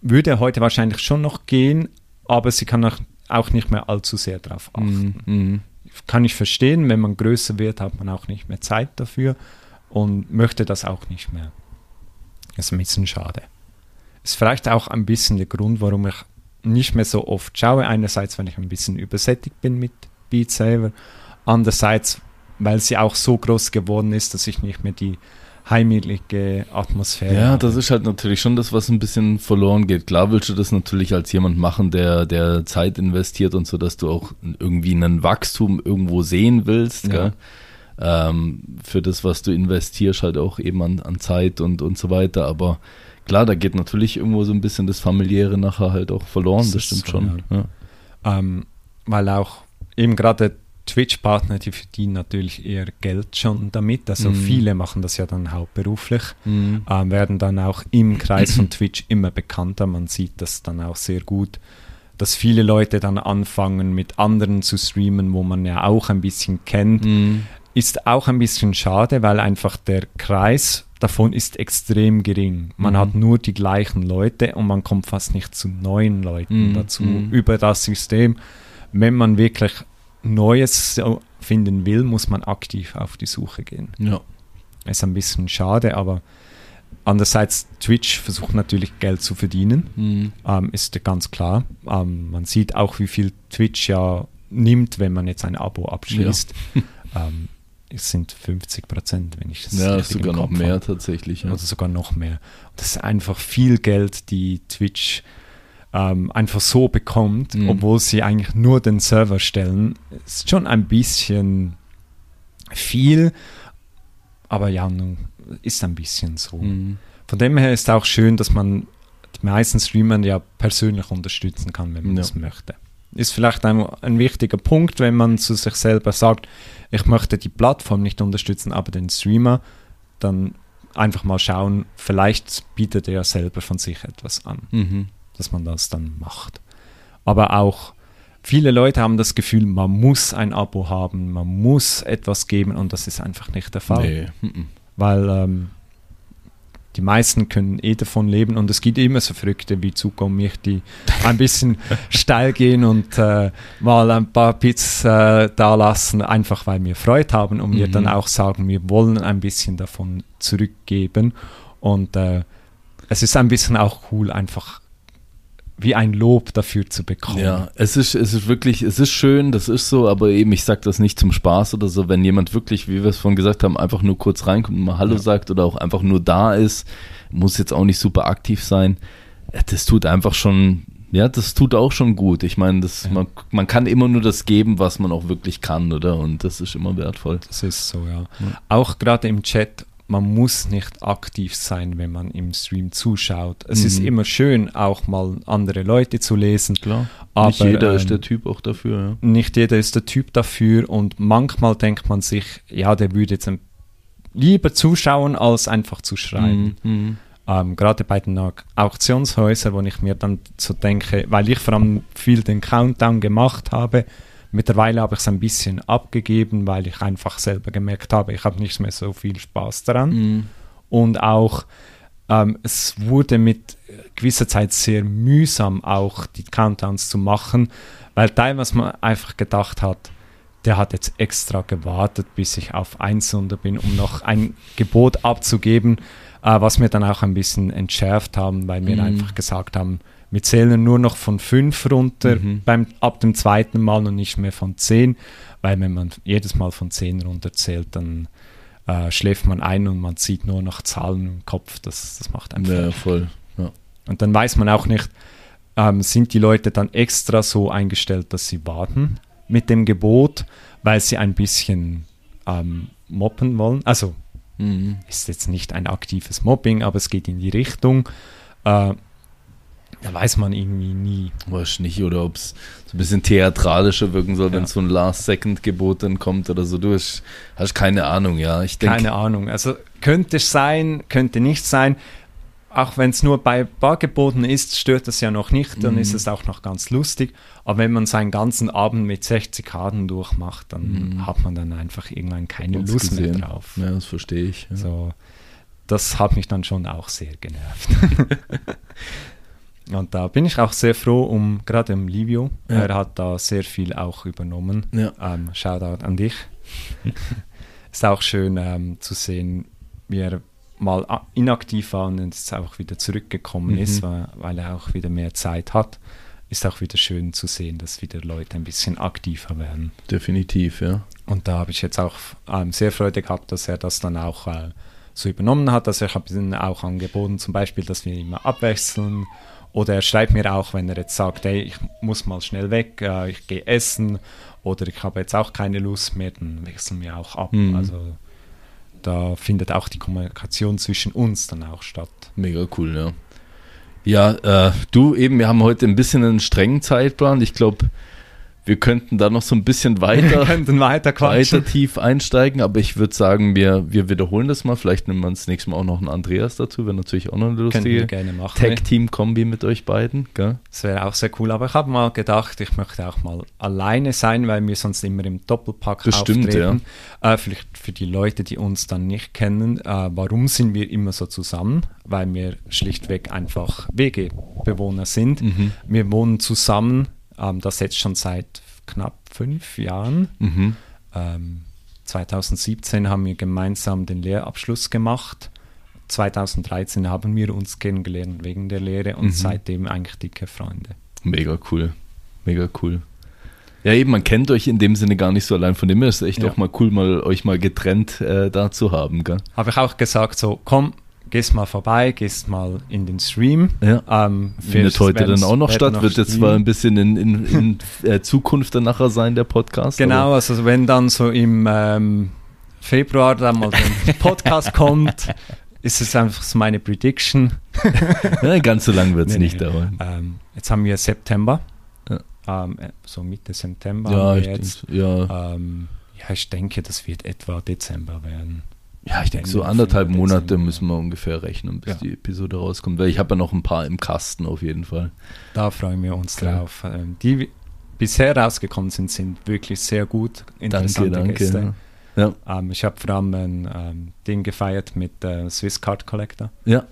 würde heute wahrscheinlich schon noch gehen, aber sie kann auch, auch nicht mehr allzu sehr darauf achten. Mhm. Mhm. Kann ich verstehen, wenn man größer wird, hat man auch nicht mehr Zeit dafür und möchte das auch nicht mehr. Das ist ein bisschen schade. Ist vielleicht auch ein bisschen der Grund, warum ich nicht mehr so oft schaue. Einerseits, wenn ich ein bisschen übersättigt bin mit Beat Saber. Andererseits, weil sie auch so groß geworden ist, dass ich nicht mehr die heimelige Atmosphäre. Ja, das ist halt natürlich schon das, was ein bisschen verloren geht. Klar willst du das natürlich als jemand machen, der, der Zeit investiert und so, dass du auch irgendwie einen Wachstum irgendwo sehen willst, ja. ähm, für das, was du investierst, halt auch eben an, an Zeit und, und so weiter. Aber klar, da geht natürlich irgendwo so ein bisschen das Familiäre nachher halt auch verloren, das, das stimmt so, schon. Ja. Ja. Ähm, weil auch eben gerade Twitch-Partner, die verdienen natürlich eher Geld schon damit. Also mm. viele machen das ja dann hauptberuflich, mm. äh, werden dann auch im Kreis von Twitch immer bekannter. Man sieht das dann auch sehr gut, dass viele Leute dann anfangen mit anderen zu streamen, wo man ja auch ein bisschen kennt. Mm. Ist auch ein bisschen schade, weil einfach der Kreis davon ist extrem gering. Man mhm. hat nur die gleichen Leute und man kommt fast nicht zu neuen Leuten mhm. dazu mhm. über das System. Wenn man wirklich Neues finden will, muss man aktiv auf die Suche gehen. Ja. Ist ein bisschen schade, aber andererseits, Twitch versucht natürlich Geld zu verdienen, mhm. ähm, ist ganz klar. Ähm, man sieht auch, wie viel Twitch ja nimmt, wenn man jetzt ein Abo abschließt. Ja. [laughs] ähm, es sind 50 Prozent, wenn ich das Ja, sogar noch mehr habe. tatsächlich. Ja. Oder sogar noch mehr. Das ist einfach viel Geld, die Twitch ähm, einfach so bekommt, mhm. obwohl sie eigentlich nur den Server stellen, ist schon ein bisschen viel, aber ja, ist ein bisschen so. Mhm. Von dem her ist auch schön, dass man die meisten Streamer ja persönlich unterstützen kann, wenn man ja. das möchte. Ist vielleicht ein, ein wichtiger Punkt, wenn man zu sich selber sagt, ich möchte die Plattform nicht unterstützen, aber den Streamer, dann einfach mal schauen, vielleicht bietet er selber von sich etwas an. Mhm dass man das dann macht. Aber auch viele Leute haben das Gefühl, man muss ein Abo haben, man muss etwas geben und das ist einfach nicht der Fall. Nee. Weil ähm, die meisten können eh davon leben und es gibt immer so Verrückte wie Zuko und mich, die ein bisschen [laughs] steil gehen und äh, mal ein paar Bits äh, da lassen, einfach weil wir Freude haben und mhm. wir dann auch sagen, wir wollen ein bisschen davon zurückgeben und äh, es ist ein bisschen auch cool, einfach wie ein Lob dafür zu bekommen. Ja, es ist, es ist wirklich, es ist schön, das ist so, aber eben, ich sage das nicht zum Spaß oder so, wenn jemand wirklich, wie wir es vorhin gesagt haben, einfach nur kurz reinkommt und mal Hallo ja. sagt oder auch einfach nur da ist, muss jetzt auch nicht super aktiv sein. Das tut einfach schon, ja, das tut auch schon gut. Ich meine, das, ja. man, man kann immer nur das geben, was man auch wirklich kann, oder? Und das ist immer wertvoll. Das ist so, ja. ja. Auch gerade im Chat man muss nicht aktiv sein, wenn man im Stream zuschaut. Es mhm. ist immer schön, auch mal andere Leute zu lesen. Klar. Aber, nicht jeder ähm, ist der Typ auch dafür. Ja. Nicht jeder ist der Typ dafür und manchmal denkt man sich, ja, der würde jetzt lieber zuschauen, als einfach zu schreiben. Mhm. mhm. Ähm, Gerade bei den Auktionshäusern, wo ich mir dann so denke, weil ich vor allem viel den Countdown gemacht habe, Mittlerweile habe ich es ein bisschen abgegeben, weil ich einfach selber gemerkt habe, ich habe nicht mehr so viel Spaß daran. Mhm. Und auch ähm, es wurde mit gewisser Zeit sehr mühsam, auch die Countdowns zu machen, weil teilweise man einfach gedacht hat, der hat jetzt extra gewartet, bis ich auf 1 runter bin, um noch ein Gebot abzugeben, äh, was wir dann auch ein bisschen entschärft haben, weil wir mhm. einfach gesagt haben, wir zählen nur noch von fünf runter mhm. beim, ab dem zweiten Mal und nicht mehr von zehn, weil wenn man jedes Mal von zehn runter zählt, dann äh, schläft man ein und man sieht nur noch Zahlen im Kopf. Das, das macht einfach. Ja, voll. Ja. Und dann weiß man auch nicht, ähm, sind die Leute dann extra so eingestellt, dass sie warten mit dem Gebot, weil sie ein bisschen ähm, moppen wollen. Also mhm. ist jetzt nicht ein aktives Mobbing, aber es geht in die Richtung. Äh, da weiß man irgendwie nie. Weiß nicht, oder ob es so ein bisschen theatralischer wirken soll, ja. wenn so ein Last-Second-Gebot dann kommt oder so. Du hast, hast keine Ahnung, ja. Ich denk, keine Ahnung. Also könnte es sein, könnte nicht sein. Auch wenn es nur bei Bargeboten ist, stört das ja noch nicht, dann mhm. ist es auch noch ganz lustig. Aber wenn man seinen ganzen Abend mit 60 Karten durchmacht, dann mhm. hat man dann einfach irgendwann keine Lust gesehen. mehr drauf. Ja, das verstehe ich. Ja. So, das hat mich dann schon auch sehr genervt. [laughs] [laughs] Und da bin ich auch sehr froh um gerade um Livio. Ja. Er hat da sehr viel auch übernommen. Ja. Ähm, Shoutout an dich. [laughs] ist auch schön ähm, zu sehen, wie er mal inaktiv war und jetzt auch wieder zurückgekommen mhm. ist, weil, weil, er auch wieder mehr Zeit hat, ist auch wieder schön zu sehen, dass wieder Leute ein bisschen aktiver werden. Definitiv, ja. Und da habe ich jetzt auch ähm, sehr Freude gehabt, dass er das dann auch äh, so übernommen hat. Also ich habe ihm auch angeboten, zum Beispiel, dass wir immer abwechseln. Oder er schreibt mir auch, wenn er jetzt sagt, hey, ich muss mal schnell weg, äh, ich gehe essen oder ich habe jetzt auch keine Lust mehr, dann wechseln wir auch ab. Mhm. Also da findet auch die Kommunikation zwischen uns dann auch statt. Mega cool, ja. Ja, äh, du eben, wir haben heute ein bisschen einen strengen Zeitplan. Ich glaube, wir könnten da noch so ein bisschen [laughs] weiter, weiter, weiter, tief einsteigen, aber ich würde sagen, wir, wir wiederholen das mal. Vielleicht nimmt man das nächste Mal auch noch einen Andreas dazu, wäre natürlich auch noch eine lustige Tag-Team-Kombi mit euch beiden. Gell? Das wäre auch sehr cool, aber ich habe mal gedacht, ich möchte auch mal alleine sein, weil wir sonst immer im Doppelpack das auftreten. Stimmt, ja. Äh, vielleicht für die Leute, die uns dann nicht kennen, äh, warum sind wir immer so zusammen? Weil wir schlichtweg einfach Wegebewohner sind. Mhm. Wir wohnen zusammen ähm, das jetzt schon seit knapp fünf Jahren. Mhm. Ähm, 2017 haben wir gemeinsam den Lehrabschluss gemacht. 2013 haben wir uns kennengelernt wegen der Lehre und mhm. seitdem eigentlich dicke Freunde. Mega cool. Mega cool. Ja, eben, man kennt euch in dem Sinne gar nicht so allein. Von dem her ist es echt ja. auch mal cool, mal euch mal getrennt äh, da zu haben. Habe ich auch gesagt, so komm, gehst mal vorbei, gehst mal in den Stream. Ja. Ähm, Findet heute dann auch noch statt, noch wird jetzt zwar ein bisschen in, in, in äh, Zukunft dann nachher sein, der Podcast. Genau, also wenn dann so im ähm, Februar dann mal der [laughs] Podcast kommt, ist es einfach so meine Prediction. [laughs] ja, ganz so lang wird es nee, nicht nee. dauern. Ähm, jetzt haben wir September, ja. Ähm, äh, so Mitte September. Ja, ich, jetzt. Ja. Ähm, ja, ich denke, das wird etwa Dezember werden. Ja, ich denke, so anderthalb Monate müssen wir ungefähr rechnen, bis ja. die Episode rauskommt. Weil ich habe ja noch ein paar im Kasten auf jeden Fall. Da freuen wir uns okay. drauf. Ähm, die bisher rausgekommen sind, sind wirklich sehr gut. Interessante danke, danke. Gäste. Ja. Ähm, ich habe vor allem ein ähm, Ding gefeiert mit äh, Swiss Card Collector. Ja.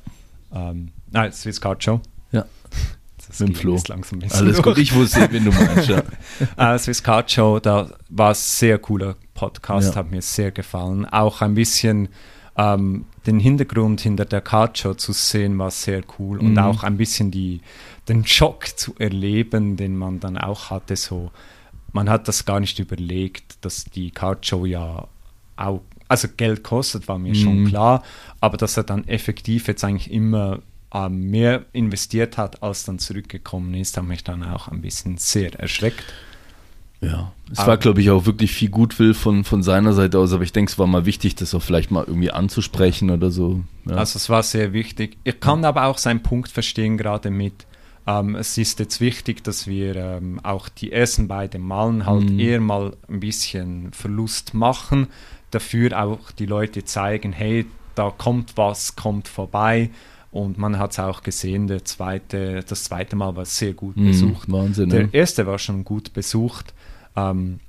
Ähm, nein, Swiss Card Show. Ja. [laughs] Das mit Flo. Alles durch. gut, ich wusste, wenn du meinst. Ja. [laughs] äh, Swiss Card Show, da war es sehr cooler Podcast, ja. hat mir sehr gefallen. Auch ein bisschen ähm, den Hintergrund hinter der Card Show zu sehen, war sehr cool. Mhm. Und auch ein bisschen die, den Schock zu erleben, den man dann auch hatte. So, man hat das gar nicht überlegt, dass die Card Show ja auch, also Geld kostet, war mir mhm. schon klar, aber dass er dann effektiv jetzt eigentlich immer ähm, mehr investiert hat, als dann zurückgekommen ist, hat mich dann auch ein bisschen sehr erschreckt. Ja, es aber war, glaube ich, auch wirklich viel Gutwill von, von seiner Seite aus, aber ich denke, es war mal wichtig, das auch vielleicht mal irgendwie anzusprechen oder so. Ja. Also es war sehr wichtig. Ich kann aber auch seinen Punkt verstehen, gerade mit, ähm, es ist jetzt wichtig, dass wir ähm, auch die ersten beiden Malen halt mhm. eher mal ein bisschen Verlust machen, dafür auch die Leute zeigen, hey, da kommt was, kommt vorbei und man hat es auch gesehen, der zweite, das zweite Mal war sehr gut mhm, besucht. Wahnsinn, der ja. erste war schon gut besucht. Ähm,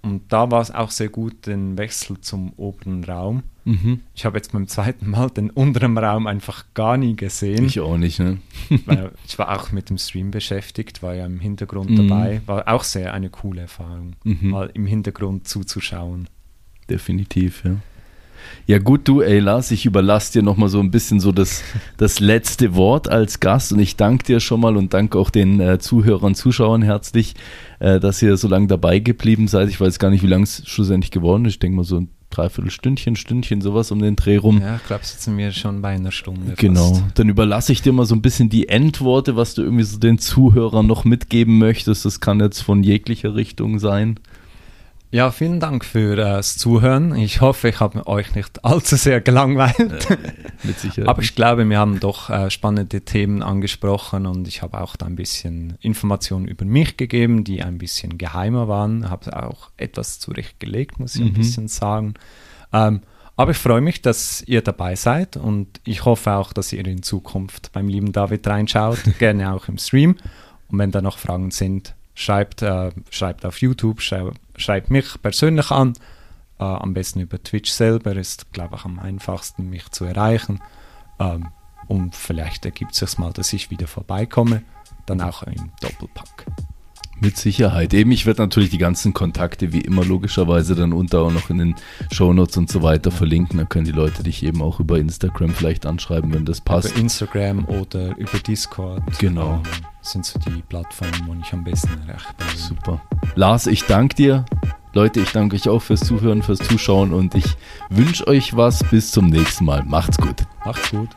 und da war es auch sehr gut, den Wechsel zum oberen Raum. Mhm. Ich habe jetzt beim zweiten Mal den unteren Raum einfach gar nie gesehen. Ich auch nicht, ne? [laughs] weil [laughs] ich war auch mit dem Stream beschäftigt, war ja im Hintergrund mhm. dabei. War auch sehr eine coole Erfahrung, mhm. mal im Hintergrund zuzuschauen. Definitiv, ja. Ja gut, du, ey Lars, ich überlasse dir nochmal so ein bisschen so das, [laughs] das letzte Wort als Gast und ich danke dir schon mal und danke auch den äh, Zuhörern, Zuschauern herzlich, äh, dass ihr so lange dabei geblieben seid. Ich weiß gar nicht, wie lange es schlussendlich geworden ist. Ich denke mal so ein Dreiviertelstündchen, Stündchen, sowas um den Dreh rum. Ja, ich glaube, sitzen wir schon bei einer Stunde. Genau. Fast. Dann überlasse ich dir mal so ein bisschen die Endworte, was du irgendwie so den Zuhörern noch mitgeben möchtest. Das kann jetzt von jeglicher Richtung sein. Ja, vielen Dank für äh, das Zuhören. Ich hoffe, ich habe euch nicht allzu sehr gelangweilt. Äh, mit Sicherheit. Aber ich glaube, wir haben doch äh, spannende Themen angesprochen und ich habe auch da ein bisschen Informationen über mich gegeben, die ein bisschen geheimer waren. Habe auch etwas zurechtgelegt, muss ich mhm. ein bisschen sagen. Ähm, aber ich freue mich, dass ihr dabei seid und ich hoffe auch, dass ihr in Zukunft beim lieben David reinschaut, [laughs] gerne auch im Stream. Und wenn da noch Fragen sind, schreibt, äh, schreibt auf YouTube, schreibt, schreibt mich persönlich an. Äh, am besten über Twitch selber ist, glaube ich, am einfachsten, mich zu erreichen. Ähm, und vielleicht ergibt es sich mal, dass ich wieder vorbeikomme. Dann auch im Doppelpack. Mit Sicherheit. Eben, ich werde natürlich die ganzen Kontakte wie immer logischerweise dann unter auch noch in den Shownotes und so weiter verlinken. Dann können die Leute dich eben auch über Instagram vielleicht anschreiben, wenn das passt. Über Instagram oder über Discord. Genau. Ähm, sind so die Plattformen, wo ich am besten erreichbar bin. Super. Lars, ich danke dir. Leute, ich danke euch auch fürs Zuhören, fürs Zuschauen und ich wünsche euch was. Bis zum nächsten Mal. Macht's gut. Macht's gut.